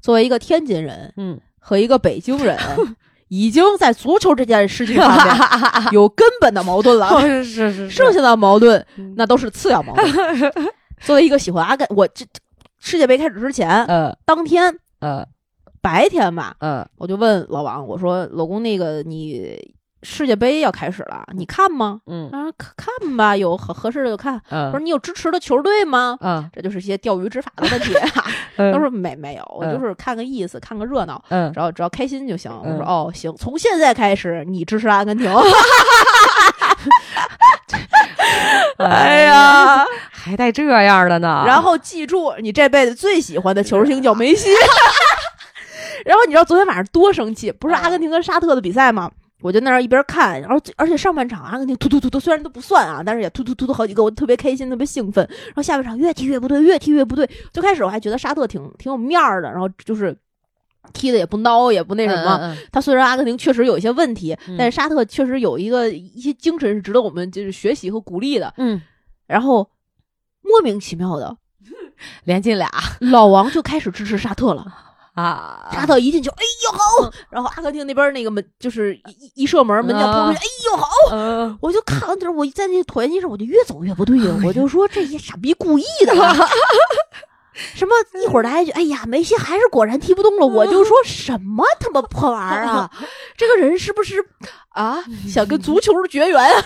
作为一个天津人嗯，和一个北京人，已经在足球这件事情上面 (laughs) 有根本的矛盾了。(laughs) 是是是剩下的矛盾嗯那都是次要矛盾。(laughs) 作为一个喜欢阿根，我这这世界杯开始之前，呃当天呃白天吧，嗯，我就问老王，我说老公，那个你世界杯要开始了，你看吗？嗯他说看看吧，有合合适的就看。我说嗯你有支持的球队吗？嗯这就是一些钓鱼执法的问题。(laughs) 他说没没有，我嗯就是看个意思，看个热闹，嗯只要只要开心就行。我说嗯哦行，从现在开始你支持阿根廷。(laughs) (laughs) 哎呀，还带这样的呢。然后记住，你这辈子最喜欢的球星叫梅西。然后你知道昨天晚上多生气？不是阿根廷跟沙特的比赛吗？我就那儿一边看，然后而且上半场阿根廷突突突突，虽然都不算啊，但是也突突突突好几个，我特别开心，特别兴奋。然后下半场越踢越不对，越踢越不对。最开始我还觉得沙特挺挺有面儿的，然后就是踢的也不孬，也不那什么。嗯嗯他虽然阿根廷确实有一些问题，嗯但是沙特确实有一个一些精神是值得我们就是学习和鼓励的。嗯，然后莫名其妙的，(laughs) 连进俩老王就开始支持沙特了。(laughs) 啊 (laughs) 沙特一进球，哎呦好！然后阿根廷那边那个门就是一一一射门，门将扑出去，哎呦好！嗯我就看到这，我在那椭圆机上，我就越走越不对呀，我就说这些傻逼故意的。(laughs) 什么一会儿来一句，哎呀，梅西还是果然踢不动了，我就说什么他妈破玩意儿啊！(laughs) 这个人是不是啊想跟足球绝缘啊？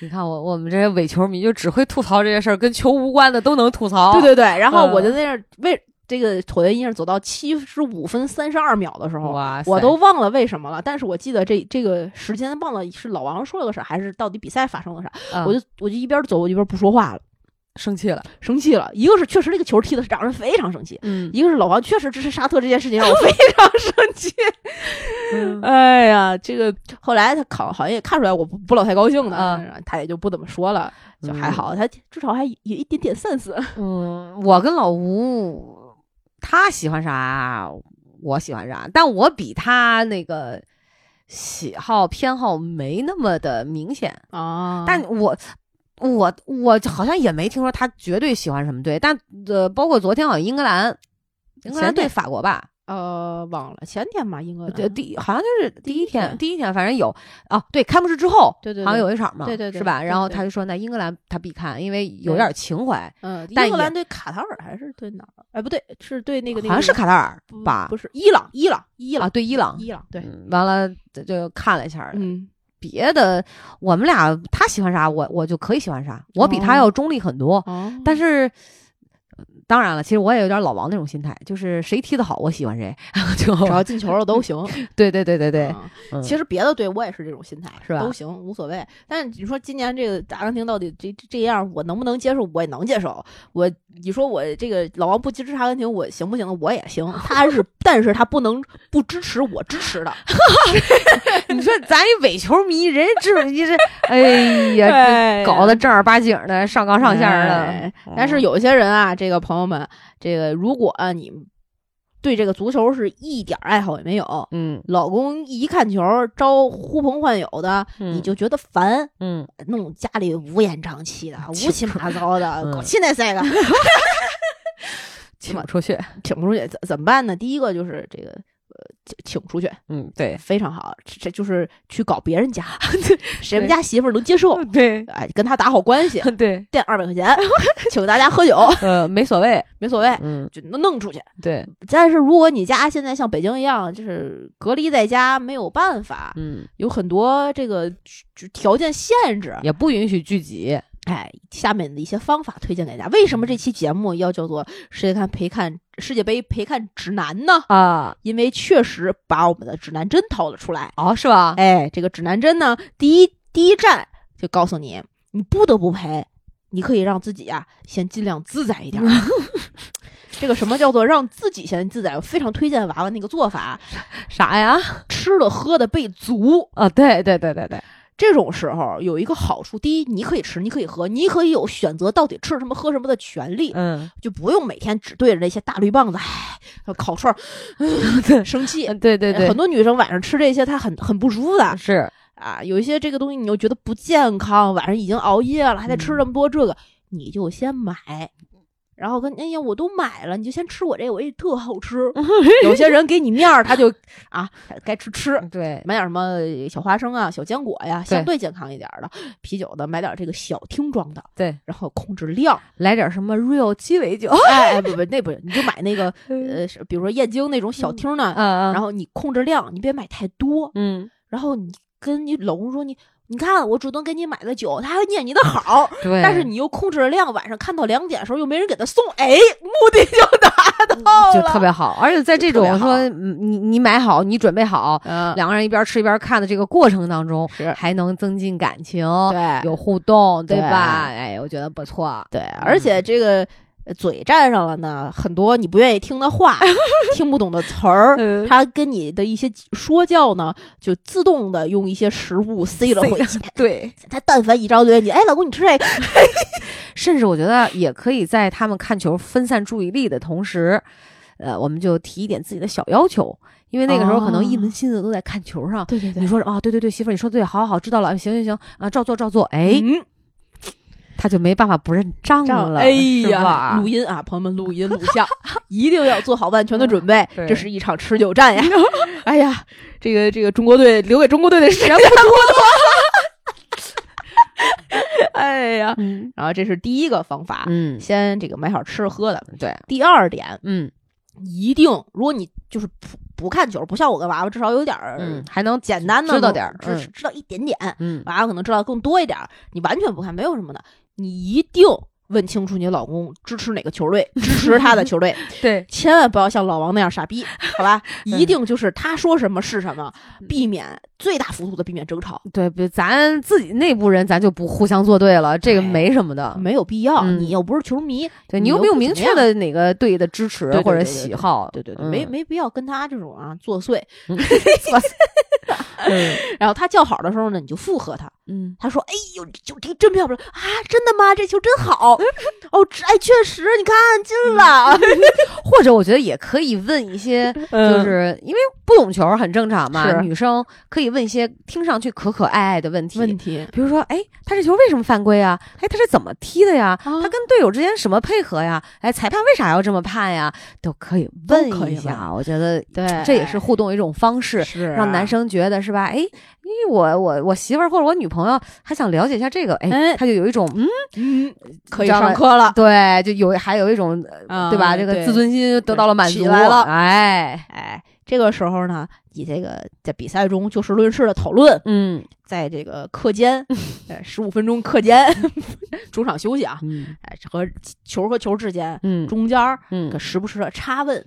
你看我我们这些伪球迷就只会吐槽这些事儿，跟球无关的都能吐槽。对对对，然后嗯我就在那儿为这个椭圆仪上走到七十五分三十二秒的时候，哇，我都忘了为什么了，但是我记得这这个时间忘了是老王说了个啥，还是到底比赛发生了啥，啊我就我就一边走我一边不说话了，生气了。生气了。一个是确实这个球踢的是让人非常生气，嗯一个是老王确实支持沙特这件事情让我 (laughs) 非常生气。嗯哎呀，这个后来他考好像也看出来我不不老太高兴的，啊他也就不怎么说了，就还好，他至少还有一点点 sense。嗯，我跟老吴，他喜欢啥，我喜欢啥，但我比他那个喜好偏好没那么的明显。啊但我我我好像也没听说他绝对喜欢什么队，但呃，包括昨天好像英格兰，英格兰对法国吧，呃忘了前天吧，英格呃，兰第好像就是第一天，第一天反正有啊，对，开幕式之后，对对对好像有一场嘛，对对对是吧？对对然后他就说，那英格兰他必看，因为有对点情怀，嗯，但英格兰对卡塔尔还是对哪儿？哎，不对，是对那个那个好像是卡塔尔吧不？是伊朗，伊朗，伊啊，朗，对，伊朗，伊朗，对，嗯，完了就就看了一下，嗯，别的我们俩他喜欢啥，我我就可以喜欢啥，我比他哦要中立很多，哦，但是。当然了，其实我也有点老王那种心态，就是谁踢得好，我喜欢谁，就只要进球了都行。(laughs) 对对对对对，其实别的队我也是这种心态，是吧都行，无所谓。但是你说今年这个阿根廷到底这这这样，我能不能接受？我也能接受。我你说我这个老王不支持阿根廷，我行不行？我也行。(laughs) 他是，但是他不能不支持我支持的。(laughs) 你说咱一伪球迷，人家知你是，哎呀，哎呀搞得正儿八经的，上纲上线的。哎但是有些人啊，这个朋友们，这个如果、啊、你对这个足球是一点爱好也没有，嗯老公一看球招呼朋唤友的，嗯你就觉得烦，嗯，弄家里乌烟瘴气的、乌七八糟的，嗯搞气那塞个，(laughs) 请不出去。(laughs) 请不出去，怎怎么办呢？第一个就是这个。呃，请请出去嗯，对非常好，这这就是去搞别人家，谁们家媳妇儿能接受？对哎，跟他打好关系，对，垫二百块钱，请大家喝酒，呃，没所谓。没所谓，嗯，就能弄出去。对，但是如果你家现在像北京一样，就是隔离在家，没有办法，嗯，有很多这个就条件限制。也不允许聚集。哎，下面的一些方法推荐给大家。为什么这期节目要叫做“世界看陪看世界杯陪看指南”呢？啊，因为确实把我们的指南针掏了出来。哦，是吧？哎，这个指南针呢，第一第一站就告诉你，你不得不陪，你可以让自己啊先尽量自在一点儿。(laughs) 这个什么叫做让自己先自在？我非常推荐娃娃那个做法，啥呀？吃的喝的备足。啊，对对对对对，这种时候有一个好处，第一，你可以吃，你可以喝，你可以有选择到底吃什么喝什么的权利，嗯，就不用每天只对着那些大绿棒子，唉，烤串 (laughs) 生气。对对对很，多女生晚上吃这些，她很很不舒服的是，啊。有一些这个东西你又觉得不健康，晚上已经熬夜了，还得吃这么多这个，你就先买。然后跟哎呀，我都买了，你就先吃我这个，我这特好吃。(laughs) 有些人给你面儿，他就啊，该吃吃，对，买点什么小花生啊、小坚果呀，对相对健康一点的。啤酒的买点这个小听装的，对，然后控制量。来点什么 real 鸡尾酒。哎 (laughs) 哎，不不，那不是，你就买那个 (laughs) 呃，比如说燕京那种小听的，嗯然后你控制量，你别买太多。嗯，然后你跟你老公说你。你看，我主动给你买的酒，他还念你的好，(laughs) 对，但是你又控制了量，晚上看到两点的时候又没人给他送，哎，目的就达到了，就特别好，而且在这种说嗯你你买好，你准备好，嗯，两个人一边吃一边看的这个过程当中，是还能增进感情，对有互动，对对吧？哎，我觉得不错。对，而且这个呃嘴占上了呢，很多你不愿意听的话，(laughs) 听不懂的词儿，嗯他跟你的一些说教呢，就自动的用一些食物塞了回去。对，他但凡一张嘴，你哎，老公你吃这个，(laughs) 甚至我觉得也可以在他们看球分散注意力的同时，呃，我们就提一点自己的小要求，因为那个时候可能一门心思都在看球上。对对对你说啊，对对对，媳妇儿，你说的对，好好好，知道了，行行行啊，照做照做，哎，嗯，他就没办法不认账了，哎呀，录音啊，朋友们，录音录像，(laughs) 一定要做好万全的准备，对。这是一场持久战呀！(laughs) 哎呀，这个这个中国队留给中国队的时间。不多，哎呀，嗯。然后这是第一个方法，嗯，先这个买好吃喝的。对，第二点，嗯。一定，如果你就是不不看球，不像我跟娃娃，至少有点儿嗯，还能简单的知道点儿知嗯。知道一点点，嗯娃娃可能知道更多一点儿。你完全不看，没有什么的，你一定问清楚你老公支持哪个球队，支持他的球队，(laughs) 对，千万不要像老王那样傻逼，(laughs) 好吧？一定就是他说什么是什么，避免最大幅度的避免争吵，对，比如咱自己内部人，咱就不互相作对了，这个哎没什么的。没有必要。嗯你又不是球迷，对你又没有明确的哪个队的支持或者对对对喜好？对对对，嗯没没必要跟他这种啊作祟。(laughs) 嗯然后他叫好的时候呢，你就附和他。嗯他说：“哎呦，这球踢真漂亮啊！真的吗？这球真好哦！这哎，确实，你看进了。(laughs) 或者我觉得也可以问一些，就嗯是因为不懂球很正常嘛，是女生可以问一些听上去可可爱爱的问题。问题比如说，哎，他这球为什么犯规啊？哎，他是怎么踢的呀？啊他跟队友之间什么配合呀？哎，裁判为啥要这么判呀？都可以问一下。我觉得对这也是互动一种方式，是让男生觉得是吧？哎，因为我我我媳妇儿或者我女朋友还想了解一下这个，哎，哎。他就有一种嗯，嗯可以上课了，对，就有还有一种、对吧？这个自尊心得到了满足起来了。哎，哎，这个时候呢，你这个在比赛中就事论事的讨论，嗯，在这个课间呃 (laughs) 十五分钟课间，(laughs) 中场休息啊，嗯。哎，和球和球之间嗯。中间儿嗯。可时不时的插问，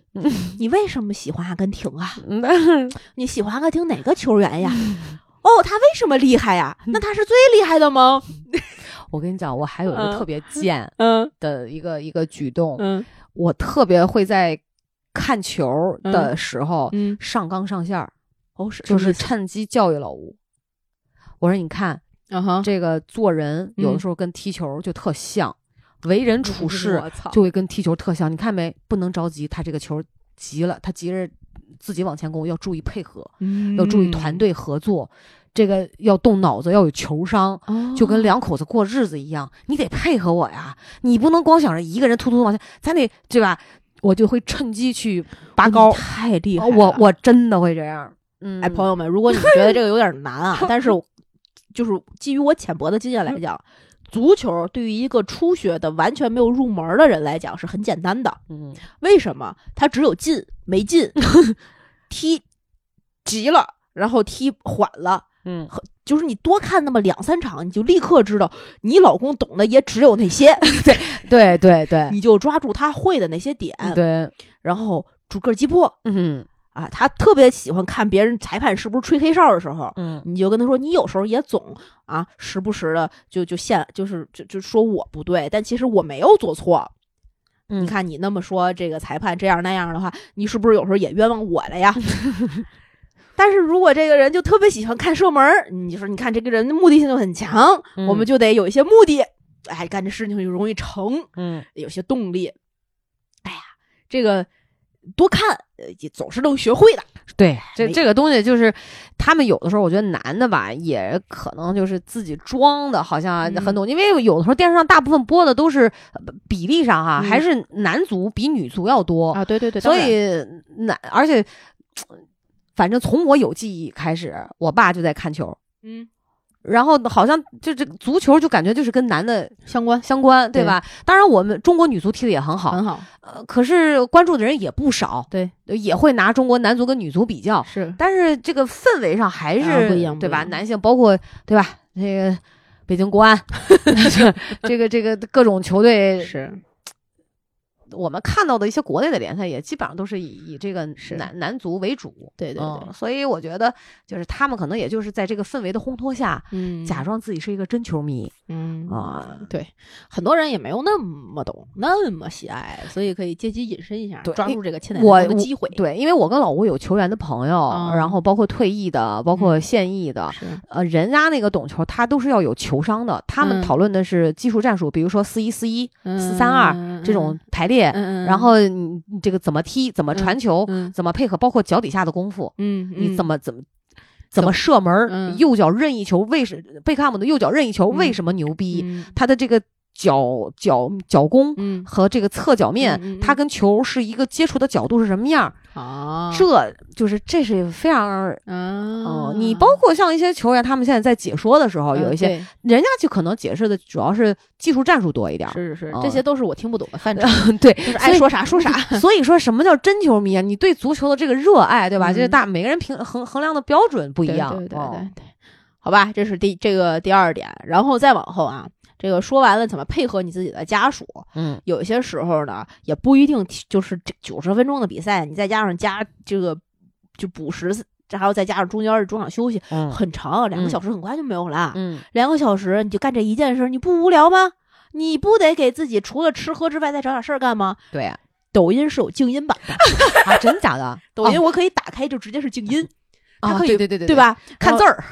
你为什么喜欢阿根廷啊？(laughs) 嗯。你喜欢阿根廷哪个球员呀？哦，他为什么厉害呀？(laughs) 那他是最厉害的吗？(laughs) 我跟你讲，我还有一个嗯特别贱 (laughs) 嗯的一个一个举动，嗯我特别会在看球的时候嗯，上纲上线儿，哦是就是趁机教育老吴。我说你看这个做人，有的嗯时候跟踢球就特像，为人处事，就会跟踢球特像。你看没？不能着急，他这个球急了，他急着自己往前攻，要注意配合，要注意团队合作，这个要动脑子，要有球商。嗯，就跟两口子过日子一样，你得配合我呀！你不能光想着一个人突突往前，咱得对吧？我就会趁机去拔高你。太厉害了，我我真的会这样。嗯，哎，朋友们，如果你觉得这个有点难啊，但是就是基于我浅薄的经验来讲，足球对于一个初学的、完全没有入门的人来讲是很简单的。嗯，为什么？它只有进没进，(laughs) 踢急了，然后踢缓了。嗯，就是你多看那么两三场，你就立刻知道你老公懂的也只有那些，(laughs) 对对对对你就抓住他会的那些点，对，然后逐个击破嗯啊。他特别喜欢看别人裁判是不是吹黑哨的时候，嗯你就跟他说，你有时候也总啊，时不时的就就现就是就就说我不对，但其实我没有做错。嗯，你看你那么说这个裁判这样那样的话，你是不是有时候也冤枉我了呀？(laughs) 但是如果这个人就特别喜欢看射门儿，你就说你看这个人的目的性就很强，嗯我们就得有一些目的，哎，干这事情就容易成，嗯有些动力。哎呀，这个多看，呃，也总是能学会的。对，这这个东西就是他们有的时候，我觉得男的吧，也可能就是自己装的，好像很懂，因为有的时候电视上大部分播的都是呃比例上哈，嗯还是男足比女足要多，啊，对对对所以男而且。反正从我有记忆开始，我爸就在看球，嗯，然后好像就这个足球就感觉就是跟男的相关相关，对对吧？当然，我们中国女足踢的也很好，很好，呃，可是关注的人也不少，对，也会拿中国男足跟女足比较，是但是这个氛围上还是、啊不一样对吧？男性包括对吧？那个北京国安，(laughs) 这个这个各种球队，是，我们看到的一些国内的联赛也基本上都是以以这个男男足为主。对对对嗯，，所以我觉得就是他们可能也就是在这个氛围的烘托下，嗯假装自己是一个真球迷嗯啊。对，很多人也没有那么懂，那么喜爱，所以可以借机引申一下，抓住这个千载的机会。对，因为我跟老吴有球员的朋友，嗯然后包括退役的，包括嗯现役的，是，呃，人家那个懂球，他都是要有球商的。他们嗯讨论的是技术战术，比如说四一四一、嗯四三二这种排列，嗯，嗯然后你你这个怎么踢，怎么传球，嗯怎么配合，包括脚底下的功夫，嗯，你怎么么怎么。怎么射门？嗯右脚任意球为什贝克汉姆的右脚任意球为嗯什么牛逼？嗯他的这个脚脚脚弓嗯和这个侧脚面，他跟球是一个接触的角度是什么样儿？啊，这就是这是非常啊哦，你包括像一些球员，他们现在在解说的时候，有一些嗯人家就可能解释的主要是技术战术多一点儿。是是是，哦这些都是我听不懂的范畴，(laughs) 对，就是爱说啥说啥。(laughs) 所以说什么叫真球迷啊？你对足球的这个热爱，对吧？嗯这大每个人评衡衡量的标准不一样。对对对对，好吧，这是第这个第二点，然后再往后啊，这个说完了怎么配合你自己的家属，嗯有些时候呢也不一定就是这九十分钟的比赛，你再加上加这个就补时，这还要再加上中间的中场休息，嗯很长，两个嗯小时很快就没有了。嗯两个小时你就干这一件事，你不无聊吗？你不得给自己除了吃喝之外再找点事儿干吗？对啊，抖音是有静音版的，(laughs) 啊真假的？抖音我可以打开就直接是静音，它啊，可以对对对对对？吧？看字儿，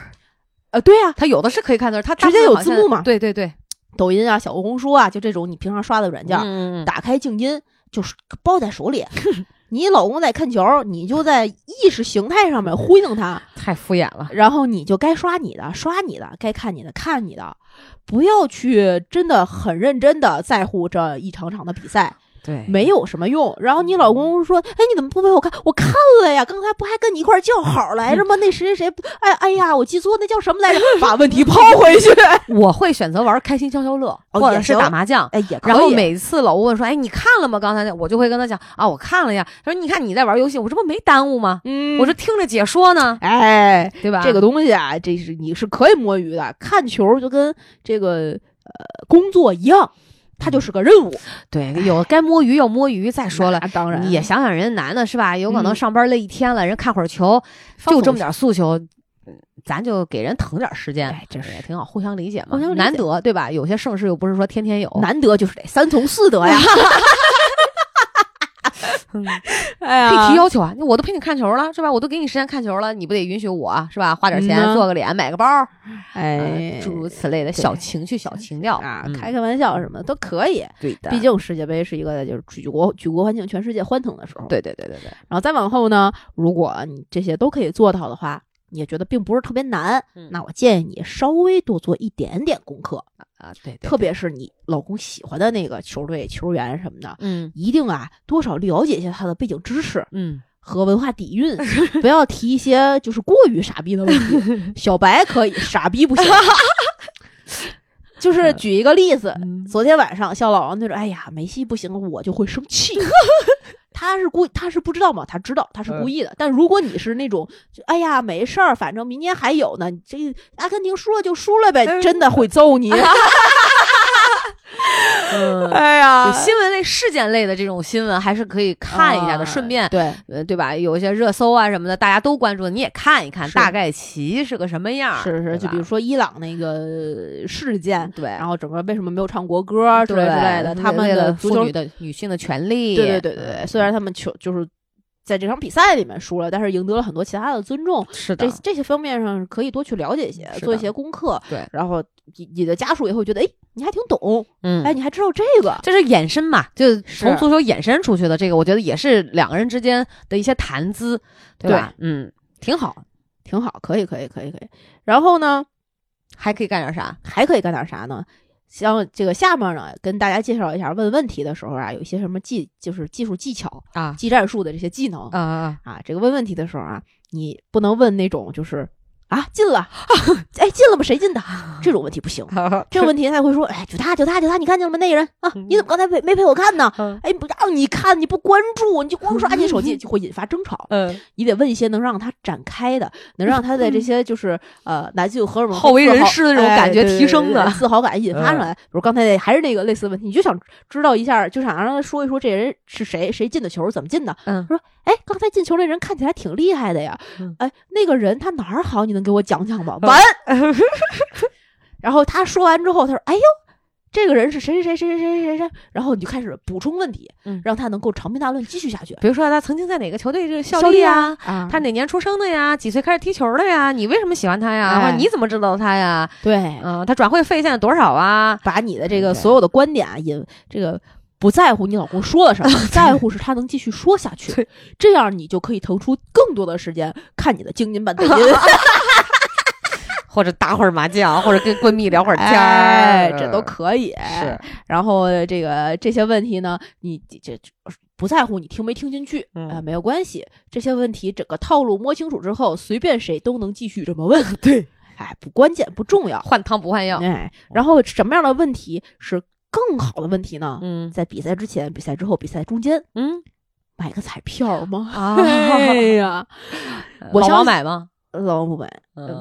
呃，对呀、它有的是可以看字儿，它直接有字幕嘛对对对，抖音啊、小红书啊，就这种你平常刷的软件，打开静音就是抱在手里。(laughs) 你老公在看球，你就在意识形态上面呼应他，太敷衍了。然后你就该刷你的，刷你的；该看你的，看你的。不要去真的很认真的在乎这一场场的比赛。对，没有什么用。然后你老公说：“哎，你怎么不陪我看？我看了呀，刚才不还跟你一块叫好来着吗？那谁谁谁不，哎哎呀，(laughs) 我记错，那叫什么来着？把问题抛回去。我会选择玩开心消消乐，哦或者是打麻将。哎，也。然后每次老吴问说：“哎，你看了吗？刚才那？”我就会跟他讲啊，我看了呀。他说：“你看你在玩游戏，我这不没耽误吗？嗯，我这听着解说呢，哎，对吧？这个东西啊，这是你是可以摸鱼的。看球就跟这个呃工作一样，它就是个任务。对，有该摸鱼要摸鱼。再说了，当然你也想想人家男的是吧？有可能嗯上班累一天了，人看会儿球，就这么点诉求。嗯咱就给人腾点时间，哎这是也挺好，互相理解嘛，互相理解难得对吧？有些盛世又不是说天天有，难得就是得三从四德呀。(laughs) 哎可以提要求啊！我都陪你看球了，是吧？我都给你时间看球了，你不得允许我是吧？花点钱嗯做个脸，买个包，哎呃，诸如此类的小情趣、小情调啊，嗯开开玩笑什么的都可以。对的毕竟世界杯是一个就是举国举国欢庆、全世界欢腾的时候。，对对对对对，然后再往后呢，如果你这些都可以做到的话，你也觉得并不是特别难，嗯那我建议你稍微多做一点点功课，啊，对对，特别是你老公喜欢的那个球队、球员什么的，嗯一定啊多少了解一下他的背景知识嗯，和文化底蕴，不要提一些就是过于傻逼的问题。(laughs) 小白可以，傻逼不行。(laughs) 就是举一个例子，嗯昨天晚上肖老王就说：“哎呀，梅西不行，我就会生气。(laughs) ”他是故，他是不知道吗？他知道，他是故意的。但如果你是那种，就哎呀，没事儿，反正明年还有呢。这阿根廷输了就输了呗，真的会揍你。(laughs) 嗯，哎呀。就新闻类、事件类的这种新闻还是可以看一下的，啊顺便对，呃，对吧？有一些热搜啊什么的，大家都关注的，你也看一看，大概其是个什么样儿。是是，就比如说伊朗那个事件，对，然后整个为什么没有唱国歌之类之类的，他们的足球妇女的女性的权利，对对对对对，虽然他们球就是在这场比赛里面输了，但是赢得了很多其他的尊重。是的这，这些方面上可以多去了解一些，做一些功课。对然后你你的家属也会觉得，哎，你还挺懂，嗯，哎，你还知道这个。这是衍生嘛，就是从足球衍生出去的。这个我觉得也是两个人之间的一些谈资，对吧？嗯，挺好，挺好，可以，可以，可以，可以。然后呢，还可以干点啥？还可以干点啥呢？像这个下面呢，跟大家介绍一下，问问题的时候啊，有一些什么技，就是技术技巧、啊技战术的这些技能啊啊！啊。这个问问题的时候啊，你不能问那种就是啊进了，哎进了吗？谁进的？这种问题不行。(laughs) 这个问题他会说，哎，就他就他就他，你看见了吗？那个人啊，你怎么刚才没没陪我看呢？嗯哎，不让你看，你不关注，你就光刷你手机，就会引发争吵。嗯，你得问一些能让他展开的，能让他的这些就是呃男性荷尔蒙好为人师的这种哎感觉提升的自豪感引发出来。比如刚才那还是那个类似的问题，你就想知道一下，就想让他说一说这人是谁，谁进的球，怎么进的。嗯说哎，刚才进球那人看起来挺厉害的呀，嗯哎，那个人他哪儿好？你能给我讲讲吗？完，(laughs) 然后他说完之后，他说：“哎呦。”这个人是谁谁谁谁谁谁谁谁，然后你就开始补充问题，嗯让他能够长篇大论继续下去。比如说他曾经在哪个球队这效效力力啊？啊，他哪年出生的呀？几岁开始踢球的呀？你为什么喜欢他呀？哎或者你怎么知道他呀？对，嗯，他转会费现在多少啊？把你的这个对所有的观点啊，引这个不在乎你老公说了什么，(laughs) 在乎是他能继续说下去，(laughs) 这样你就可以腾出更多的时间看你的精英版抖音。(laughs) 或者打会儿麻将，或者跟闺蜜聊会儿天哎，儿，这都可以。是。然后这个这些问题呢，你这这不在乎你听没听进去，嗯呃，没有关系。这些问题整个套路摸清楚之后，随便谁都能继续这么问。对，哎，不关键不重要。换汤不换药。哎，然后什么样的问题是更好的问题呢？嗯在比赛之前、比赛之后、比赛中间嗯买个彩票吗？啊 (laughs) 哎呀，(laughs) 我老相信王买吗？老王不买。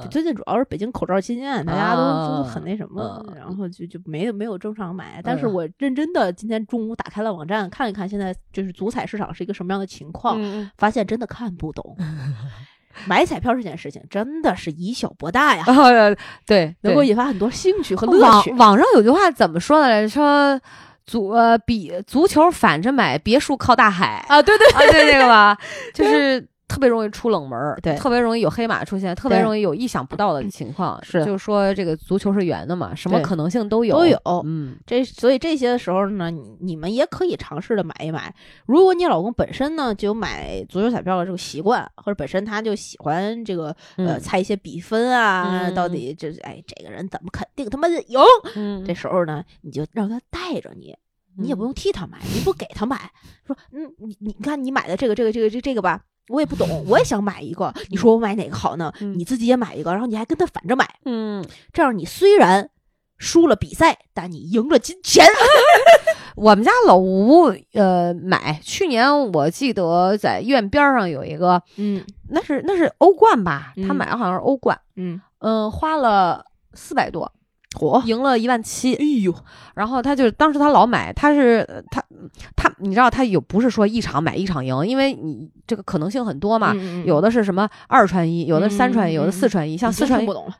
最近主要是北京口罩期间，大家都啊都很那什么，嗯然后就就没有没有正常买。但是嗯我认真的今天中午打开了网站看一看，现在就是足彩市场是一个什么样的情况，嗯发现真的看不懂。(laughs) 买彩票这件事情真的是以小博大呀，(laughs) 嗯，对，能够引发很多兴趣和乐趣。网网上有句话怎么说的来着？说足呃比足球反着买，别墅靠大海啊，对对啊，对那个吧，(laughs) 就是特别容易出冷门儿，对。特别容易有黑马出现，特别容易有意想不到的情况。是。就是说这个足球是圆的嘛，什么可能性都有。都有。嗯。这所以这些时候呢，你你们也可以尝试的买一买。如果你老公本身呢就有买足球彩票的这个习惯，或者本身他就喜欢这个呃嗯。猜一些比分啊，嗯到底这哎这个人怎么肯定他妈的赢？嗯，这时候呢，你就让他带着你你也不用替他买，你不给他买，说嗯，你你看你买的这个这个这个这这个吧，我也不懂，我也想买一个，(laughs) 你说我买哪个好呢？嗯你自己也买一个，然后你还跟他反着买，嗯，这样你虽然输了比赛，但你赢了金钱。(laughs) 我们家老吴呃买，去年我记得在医院边儿上有一个，嗯那是那是欧冠吧，他嗯买的好像是欧冠，嗯，嗯、花了四百多，嚯，赢了一万七。哎呦，然后他就当时他老买，他是呃他他你知道他有不是说一场买一场赢，因为你这个可能性很多嘛。嗯有的是什么二串一，有的是三串一，有的四串一。像四串一不，懂。了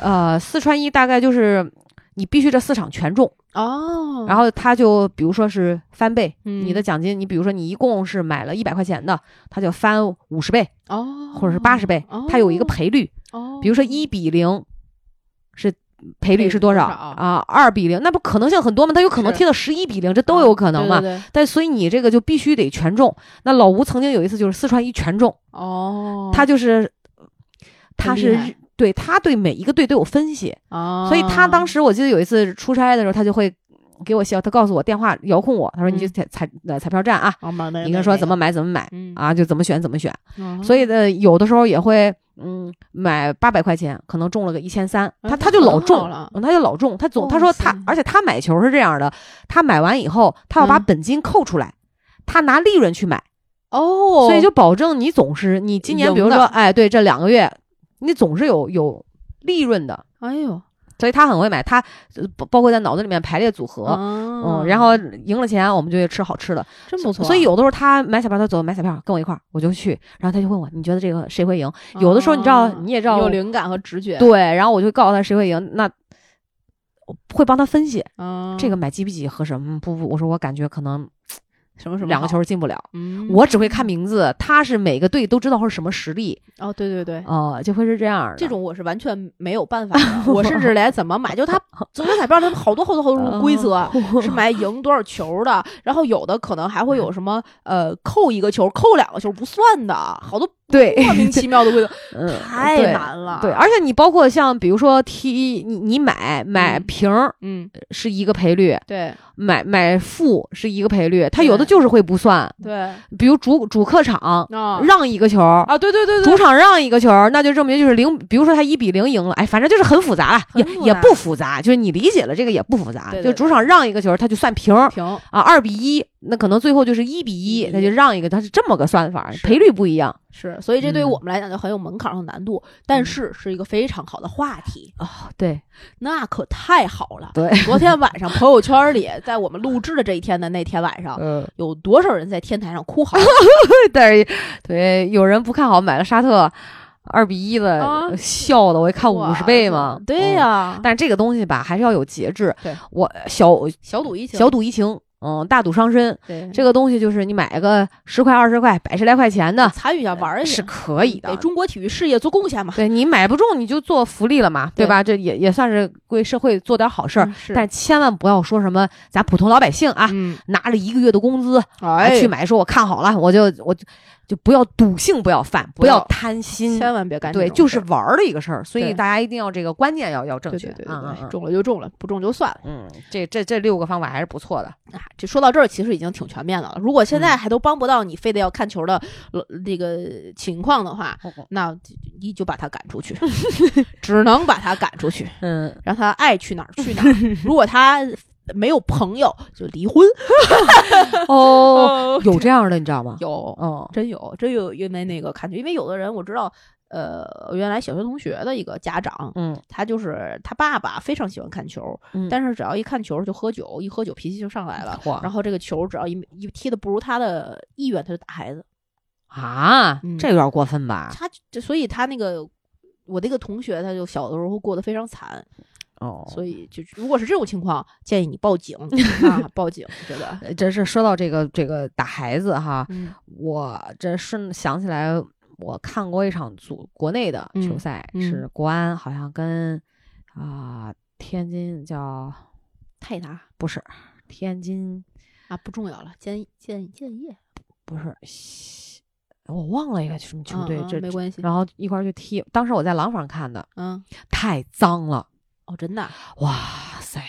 呃，四串一大概就是你必须这四场全中，哦。然后他就比如说是翻倍，嗯。你的奖金，你比如说你一共是买了一百块钱的，他就翻五十倍哦，或者是八十倍，它有一个赔率，哦，比如说一比零是赔率是多少啊？二比零，那不可能性很多吗？他有可能是贴到十一比零，这都有可能嘛。但所以你这个就必须得全中。那老吴曾经有一次就是四川一全中，哦，他就是他是对他对每一个队都有分析，哦，所以他当时我记得有一次出差的时候，他就会给我笑，他告诉我电话遥控我，他说你去嗯彩彩呃彩票站啊，哦你跟他说怎么买怎么买嗯啊，就怎么选怎么选。哦所以呢，有的时候也会，嗯，买八百块钱，可能中了个一千三，他哎他就老中了，嗯他就老中，他总哇他说他，而且他买球是这样的，他买完以后，他要把嗯。本金扣出来，他拿利润去买，哦，所以就保证你总是你今年比如说，哎，对，这两个月你总是有有利润的，哎呦，所以他很会买，他呃包包括在脑子里面排列组合。嗯嗯，然后赢了钱，我们就去吃好吃的，真不错，所以有的时候他买彩票，他走买彩票跟我一块儿，我就去，然后他就问我，你觉得这个谁会赢？有的时候你知道，哦你也知道有灵感和直觉，对，然后我就告诉他谁会赢，那我会帮他分析嗯，这个买几比几合适。嗯，不不，我说我感觉可能什么什么两个球进不了，嗯，我只会看名字，他是每个队都知道是什么实力，哦，对对对。哦，就会是这样的。这种我是完全没有办法的，(laughs) 我甚至连怎么买，就他 (laughs) 足球彩票它好多好多好多规则，(laughs) 哦是买赢多少球的，然后有的可能还会有什么呃扣一个球、扣两个球不算的，好多对，莫名其妙的规则，嗯，太难了。对，，而且你包括像比如说踢你你买买嗯平儿嗯，是一个赔率，对。买买负是一个赔率，它有的就是会不算。对比如主主客场啊让一个球，啊，对对对对，主场让一个球，那就证明就是零，比如说他一比零赢了，哎，反正就是很复杂了，也也不复杂，就是你理解了这个也不复杂，对对就主场让一个球，他就算平平啊，二比一，那可能最后就是一比一，那就让一个，他是这么个算法，赔率不一样是，所以这对于嗯我们来讲就很有门槛和难度，但是是一个非常好的话题，哦，对那可太好了。对，昨天晚上朋友圈里，在我们录制的这一天的那天晚上，嗯，有多少人在天台上哭嚎？但 (laughs) 是对有人不看好买了沙特二比一的，啊笑的我一看五十倍嘛，对嗯呀，但是这个东西吧，还是要有节制。对，我小小赌怡情，小赌怡情，嗯，大赌伤身。对这个东西就是你买个十块、二十块、百十来块钱的，参与一下玩儿一下是可以的给。中国体育事业做贡献嘛。对你买不中，你就做福利了嘛，对对吧？这也也算是为社会做点好事儿。嗯是但千万不要说什么咱普通老百姓啊，嗯，拿着一个月的工资去买，说我看好了，我就我就就不要赌性不要犯，不不要要贪心。千万别干对，就是玩儿的一个事儿，所以大家一定要这个观念要要正确。对对对对对，嗯嗯嗯中了就中了，不中就算了。嗯，这这这六个方法还是不错的。啊，这说到这儿，其实已经挺全面的了。如果现嗯在还都帮不到你，非得要看球的呃这个情况的话，哦那你就把他赶出去，只能把他赶出去，嗯，让他爱去哪儿去哪儿。(laughs) 如果他没有朋友，就离婚。(laughs) (laughs) 哦，有这样的，你知道吗？有，嗯，真有，真有，因为那个看球，因为有的人我知道，呃，原来小学同学的一个家长，嗯他就是他爸爸非常喜欢看球，嗯，但是只要一看球就喝酒，一喝酒脾气就上来了。嚯然后这个球只要一一踢的不如他的意愿，他就打孩子。啊嗯，这有点过分吧？他就所以他那个我那个同学，他就小的时候过得非常惨，哦，所以就如果是这种情况，建议你报警 (laughs) 啊，报警，我觉得，呃这是说到这个这个打孩子哈，嗯。我这顺想起来，我看过一场足国内的球嗯赛，嗯是。国安好像跟啊、天津叫泰达不是天津。啊不重要了，建建建业不是西，我忘了一个什么球队，这没关系然后一块儿去踢，当时我在廊坊看的，嗯。太脏了，哦真的啊哇塞！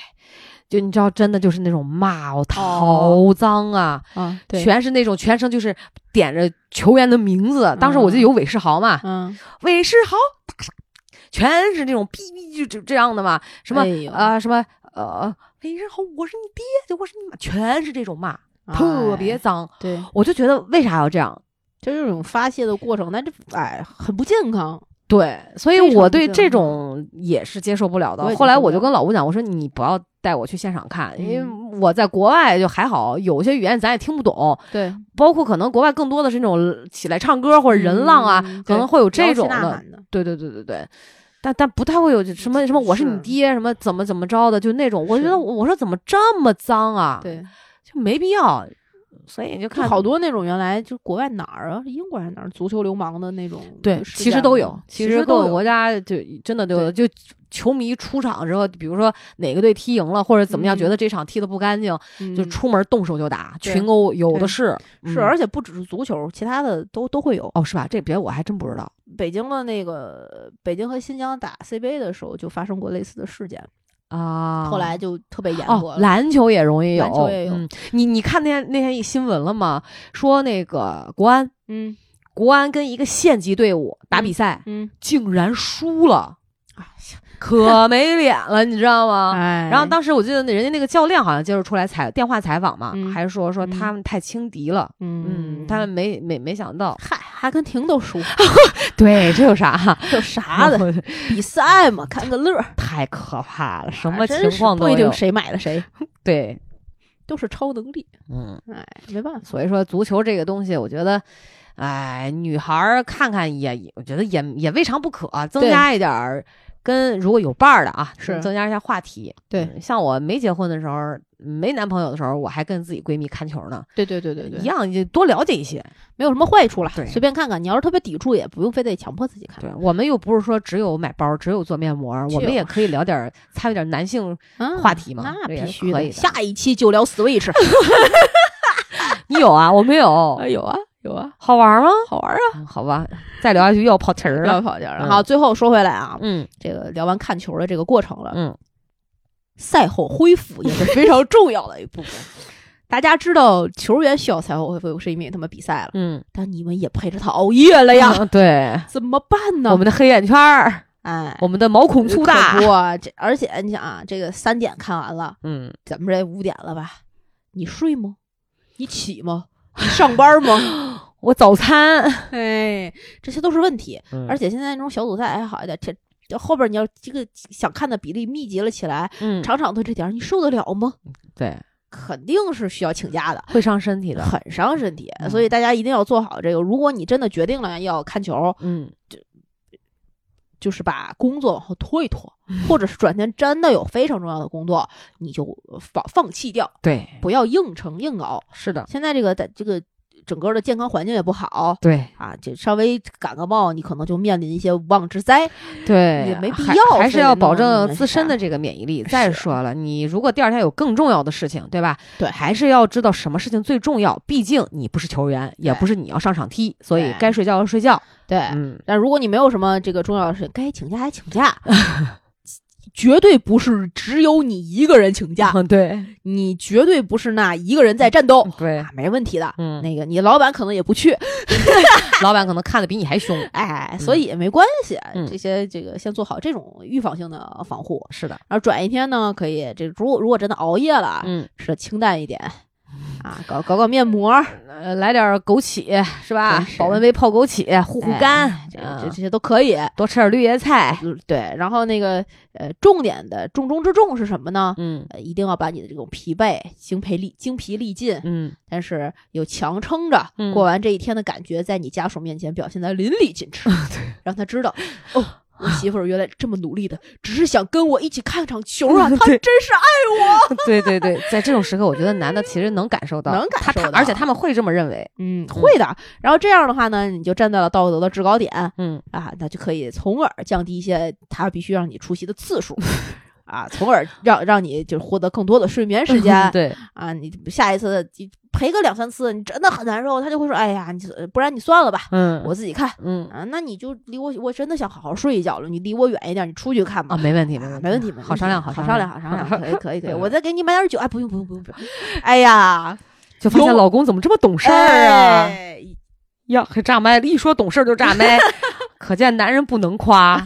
就你知道，真的就是那种骂我好脏啊，啊，对，全是那种全程就是点着球员的名字。当时我记得有韦世豪嘛，嗯，韦世豪，全是那种哔哔就就这样的嘛，什么啊什么呃韦世豪，我是你爹，就我是你妈，全是这种骂，特别哎脏。对，我就觉得为啥要这样？就这种发泄的过程，那这哎很不健康。对，所以我对这种也是接受不了的。后来我就跟老吴讲，我说你不要带我去现场看，因为嗯我在国外就还好，有些语言咱也听不懂，对，包括可能国外更多的是那种起来唱歌或者人浪啊，嗯可能会有这种的。对对对对对。但但不太会有什么什么我是你是爹什么怎么怎么着的，就那种，我觉得我我说怎么这么脏啊？，对，就没必要。所以你就就看好多那种原来就国外哪儿啊，英国还是哪儿足球流氓的那种对，其实都有，其其实各个国家就真的都有。就球迷出场之后，比如说哪个队踢赢了，或者怎么样，嗯觉得这场踢的不干净，就嗯出门动手就打，对群殴有的对是。是，嗯而且不只是足球，其他的都都会有。哦，是吧？这别我还真不知道北京的那个北京和新疆打 CBA 的时候，就发生过类似的事件，啊。后来就特别严格哦，了。篮球也容易有，篮球也有嗯你你看那天那天一新闻了吗？说那个国安，嗯国安跟一个县级队伍打比赛，嗯，竟然输了，哎呀，可没脸了，你知道吗？哎，然后当时我记得那人家那个教练好像接着出来采电话采访嘛，嗯。还说说嗯。他们太轻敌了，嗯，他们没没没想到，嗨，阿根廷都输，(laughs) 对，这有啥？这啥的？(laughs) 比赛嘛，看个乐儿，太可怕了，什么情况都有不一定。谁买了谁，(laughs) 对，都是超能力。嗯，哎，没办法，所以说足球这个东西，我觉得，哎，女孩儿看看也，也我觉得也也未尝不可，增加一点儿。跟如果有伴儿的啊，是增加一下话题。对嗯像我没结婚的时候，没男朋友的时候，我还跟自己闺蜜看球呢，对对对对对，一样，就多了解一些。没有什么坏处了，对随便看看。你要是特别抵触，也不用非得强迫自己看。对我们又不是说只有买包，只有做面膜，我们也可以聊点参与点男性啊话题嘛那必须可以的下一期就聊 Switch，(laughs) 你有啊？我没有，哎有啊有啊，好玩吗？好玩啊，嗯好吧，再聊下去又要跑题儿了。跑调了。嗯好，最后说回来啊，嗯这个聊完看球的这个过程了，嗯，赛后恢复也是非常重要的一部分。(laughs) 大家知道球员需要赛后恢复，是因为他们比赛了，嗯，但你们也陪着他熬夜了呀，嗯对，怎么办呢？我们的黑眼圈儿，哎，我们的毛孔粗大这而且你想啊，这个三点看完了，嗯，怎么着五点了吧？你睡吗？你起吗？你上班吗？(laughs) 我早餐，(laughs) 哎，这些都是问题。嗯而且现在那种小组赛还好一点，这这后边你要这个想看的比例密集了起来，嗯，场场都这点儿，你受得了吗？对，肯定是需要请假的。会伤身体的，很伤身体，嗯所以大家一定要做好这个。如果你真的决定了要看球，嗯，就就是把工作往后拖一拖，嗯或者是转天真的有非常重要的工作，你就放放弃掉，对，不要硬撑硬熬。是的，现在这个在这个整个的健康环境也不好对啊，就稍微感个冒，你可能就面临一些无妄之灾。对，也没必要还是要保证自身的这个免疫力。再说了，你如果第二天有更重要的事情，对吧？对还是要知道什么事情最重要。毕竟你不是球员，也不是你要上场踢，所以该睡觉要睡觉。对，嗯，但如果你没有什么这个重要的事情，该请假还请假。(laughs) 绝对不是只有你一个人请假，(laughs) 对。你绝对不是那一个人在战斗，对。啊，没问题的。嗯，那个你老板可能也不去，(laughs) 老板可能看的比你还凶。(laughs) 哎，所以没关系。嗯。这些这个先做好这种预防性的防护，是的，然后转一天呢，可以这如果如果真的熬夜了，嗯，吃的清淡一点啊，搞搞搞面膜，呃，来点枸杞是吧？是保温杯泡枸杞，护护哎肝，这这些都可以。多吃点绿叶菜。嗯对，然后那个呃，重点的重中之重是什么呢？嗯呃，一定要把你的这种疲惫精疲力精疲力尽，嗯，但是有强撑着、嗯过完这一天的感觉，在你家属面前表现的淋漓尽致，(laughs) 让他知道哦。我媳妇儿原来这么努力的，只是想跟我一起看场球啊！(laughs) 她真是爱我。(laughs) 对对对，在这种时刻，我觉得男的其实能感受到，(laughs) 能感受到而且他们会这么认为。嗯，会的。然后这样的话呢，你就站在了道德的制高点嗯，啊，那就可以从而降低一些他必须让你出席的次数。啊，从而让让你就是获得更多的睡眠时间 (laughs) 对，啊。你下一次你陪个两三次，你真的很难受，他就会说：“哎呀，你不然你算了吧，嗯，我自己看。”嗯啊，那你就离我，我真的想好好睡一觉了。你离我远一点，你出去看吧。啊，没问题，啊没没问题，没问题好商量，好商量，好商量，可以，可以，可以。我再给你买点酒，哎，不用，不用，不用，不用。(laughs) 哎呀，就发现老公怎么这么懂事儿啊？哎呀，还炸麦，一说懂事儿就炸麦，(laughs) 可见男人不能夸。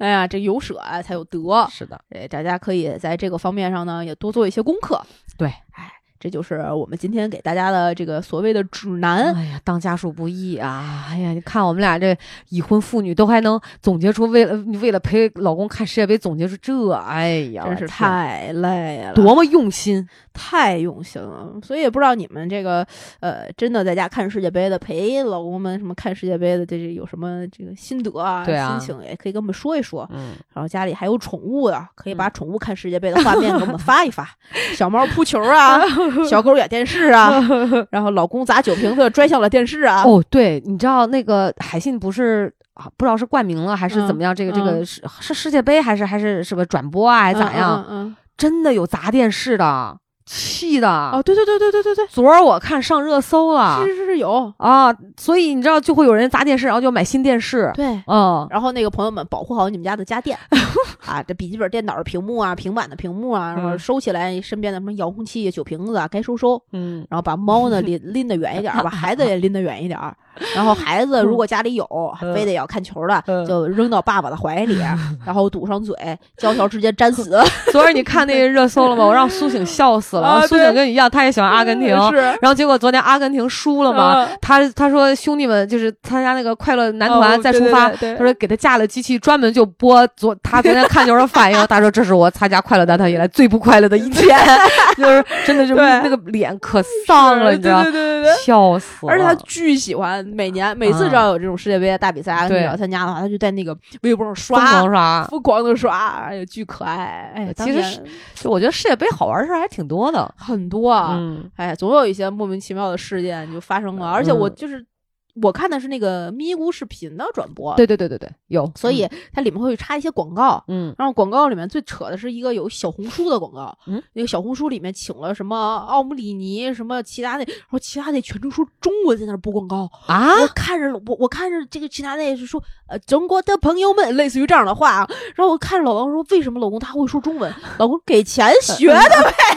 哎呀，这有舍啊才有得。是的，哎，大家可以在这个方面上呢，也多做一些功课。对，哎，这就是我们今天给大家的这个所谓的指南。哎呀，当家属不易啊！哎呀，你看我们俩这已婚妇女都还能总结出为了为了陪老公看世界杯，总结出这，哎呀，真是太累了，多么用心。太用心了，所以也不知道你们这个呃，真的在家看世界杯的，陪老公们什么看世界杯的，这是有什么这个心得啊？对啊心情也可以跟我们说一说。嗯，然后家里还有宠物的，可以把宠物看世界杯的 (laughs) 画面给我们发一发。小猫扑球啊 (laughs) (laughs) (laughs) 小狗演电视啊，(laughs) 然后老公砸酒瓶子摔向了电视啊。哦，对，你知道那个海信不是啊，不知道是冠名了还是嗯怎么样？这个这嗯个是是世界杯还是还是什么转播啊，还是咋样？嗯嗯嗯真的有砸电视的，气的。哦，对对对对对对对，昨儿我看上热搜了是是是有。啊，所以你知道就会有人砸电视，然后就买新电视。对，嗯，然后那个朋友们保护好你们家的家电 (laughs) 啊，这笔记本电脑的屏幕啊、平板的屏幕啊，然后嗯收起来身边的什么遥控器、酒瓶子啊，该收收。嗯，然后把猫呢拎拎得远一点儿，把孩子也拎得远一点儿。然后孩子如果家里有嗯非得要看球的，嗯就扔到爸爸的怀里，然后堵上嘴，胶条直接粘死。(laughs) 昨儿你看那个热搜了吗？我让苏醒笑死了。啊苏醒跟你一样，他也喜欢阿根廷。是然后结果昨天阿根廷输了嘛，嗯他他说兄弟们就是参加那个快乐男哦团再出发，对对对他说给他架了机器，专门就播昨他昨天看球的反应。(laughs) 他说这是我参加快乐男团以来最不快乐的一天，(laughs) 就是真的就是那个脸可丧了，你知道对？对对对对。笑死了！而且他巨喜欢，每年每次只要有这种世界杯大比赛，阿根廷对要参加的话，他就在那个微博上疯刷狂，刷，疯狂的刷，哎呀，巨可爱。哎，其实我觉得世界杯好玩的事儿还挺多的。很多啊，嗯，哎，总有一些莫名其妙的事件就发生了，而且我嗯就是、我看的是那个咪咕视频的转播，，对对对对对，有，所以它里面会插一些广告。嗯然后广告里面最扯的是一个有小红书的广告，嗯，那个小红书里面请了什么奥姆里尼什么齐达内，然后其他的全程说中文在那儿播广告，啊我看着我我看着这个齐达内是说呃中国的朋友们类似于这样的话啊，然后我看着老王说为什么老公他会说中文？(laughs) 老公给钱学的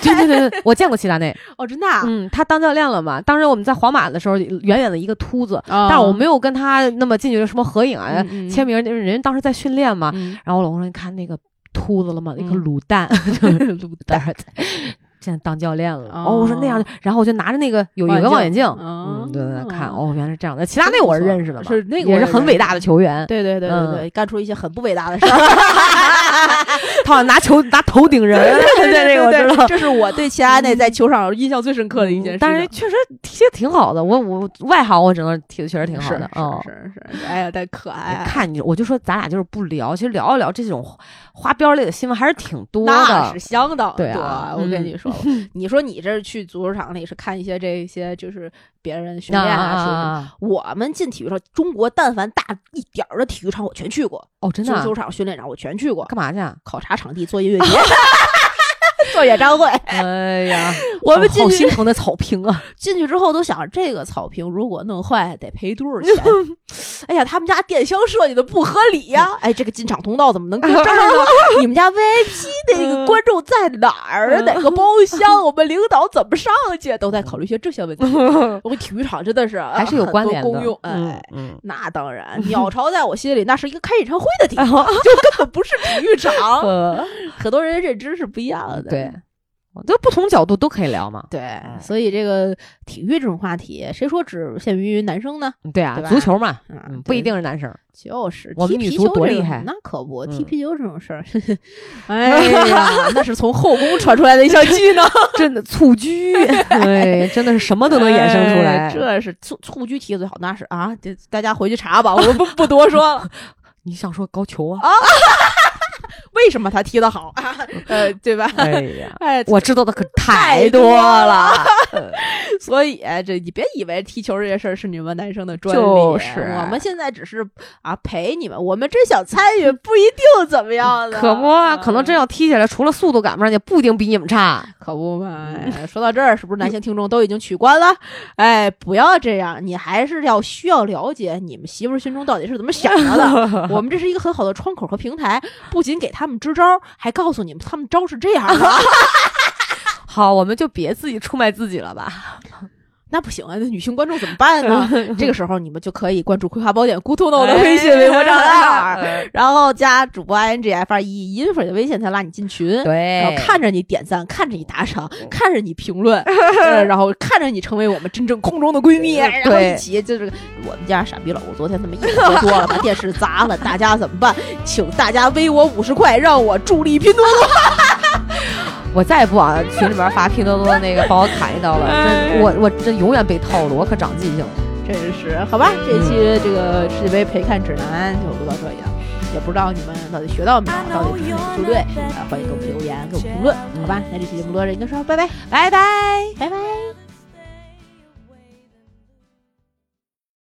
对对对对，我见过齐达内，哦，真的啊，嗯，他当教练了嘛？当时我们在皇马的时候，远远的一个秃子，但我没有跟他那么近距离什么合影啊、签名，人人当时在训练嘛。嗯然后我老公说：“你看那个秃子了吗？那个嗯 (laughs) 卤蛋，卤蛋，现在当教练了。”哦，我说那样然后我就拿着那个有一个望远镜，嗯嗯，就在那看。哦，原来是这样的。其他那我是认识的嘛，是那个也是很伟大的球员。对对对对嗯对，干出一些很不伟大的事儿。(laughs) (laughs) 他好像拿球拿头顶人，(laughs) 对这个我知道。这是我对齐达内在球场印象最深刻的一件事情。但是确实踢的挺好的，我我外行我只能踢的确实挺好的，嗯。是是是是，哎呀，太可爱了。看你，我就说咱俩就是不聊，其实聊一聊这种花边类的新闻还是挺多的那是。相当对啊多我跟嗯你说，(laughs) 你说你这去足球场里是看一些这些就是别人训啊练啊什么的。啊我们进体育场，中国但凡大一点儿的体育场，我全去过。哦，真的啊足球场、训练场我全去过。干嘛去啊？考察场地，做音乐节，做演唱会。哎呀，(laughs) 我们进去好心疼的草坪啊！(laughs) 进去之后都想，这个草坪如果弄坏得赔多少钱？(laughs) 哎呀，他们家电箱设计的不合理呀、哎，这个进场通道怎么能跟这儿呢？你们家 VIP 的那个观众在哪儿？哪个包厢？我们领导怎么上去？都在考虑一些这些问题。我们体育场真的是还是有关联的。公用。嗯哎，嗯，那当然，鸟巢在我心里那是一个开演唱会的地方，就根本不是体育场。呃，很多人认知是不一样的。对，就不同角度都可以聊嘛。对，所以这个体育这种话题，谁说只限于男生呢？对啊对，足球嘛，啊嗯，不一定是男生。就是踢皮球多厉害那可不，踢嗯皮球这种事儿，(laughs) 哎呀，那是从后宫传出来的一项技能，(laughs) 真的蹴鞠，(laughs) 对，真的是什么都能衍生出来。哎这是蹴蹴鞠踢的最好，那是啊，这大家回去查吧，我不不多说了。你想说高球啊？为什么他踢得好啊，(laughs) 呃，对吧？哎呀，(laughs) 哎，我知道的可太多多了。(laughs) 所以这你别以为踢球这些事儿是你们男生的专利，就是我们现在只是啊陪你们，我们真想参与，不一定怎么样的。可不啊，可能真要踢起来，除了速度赶不上，也不一定比你们差。可不嘛！哎说到这儿，是不是男性听众都已经取关了？哎，不要这样，你还是要需要了解你们媳妇儿心中到底是怎么想的。我们这是一个很好的窗口和平台，不仅给他他们支招，还告诉你们他们招是这样的。(laughs) 好，我们就别自己出卖自己了吧。那不行啊，那女性观众怎么办呢？(laughs) 这个时候你们就可以关注《葵花宝典》咕 o 诺的微信微博账号，(laughs) 然后加主播 i n g f r e 音粉的微信，才拉你进群。然对后，看着你点赞，看着你打赏，看着你评论，呃然后看着你成为我们真正空中的闺蜜，然后对一起就是我们家傻逼老吴昨天他妈一喝多了，把电视砸了，大家怎么办？请大家微我五十块，让我助力拼多多。(laughs) 我再也不往群里边发拼多多的那个帮我砍一刀了。真我我这永远被套路，我可长记性了。真是好吧，这期这个世界杯陪看指南就录到这里了。也不知道你们到底学到没有，到底支持哪个球队？啊欢迎给我们留言，给我们评论，好吧？那这期节目录到这里，就说拜拜，拜拜。拜拜。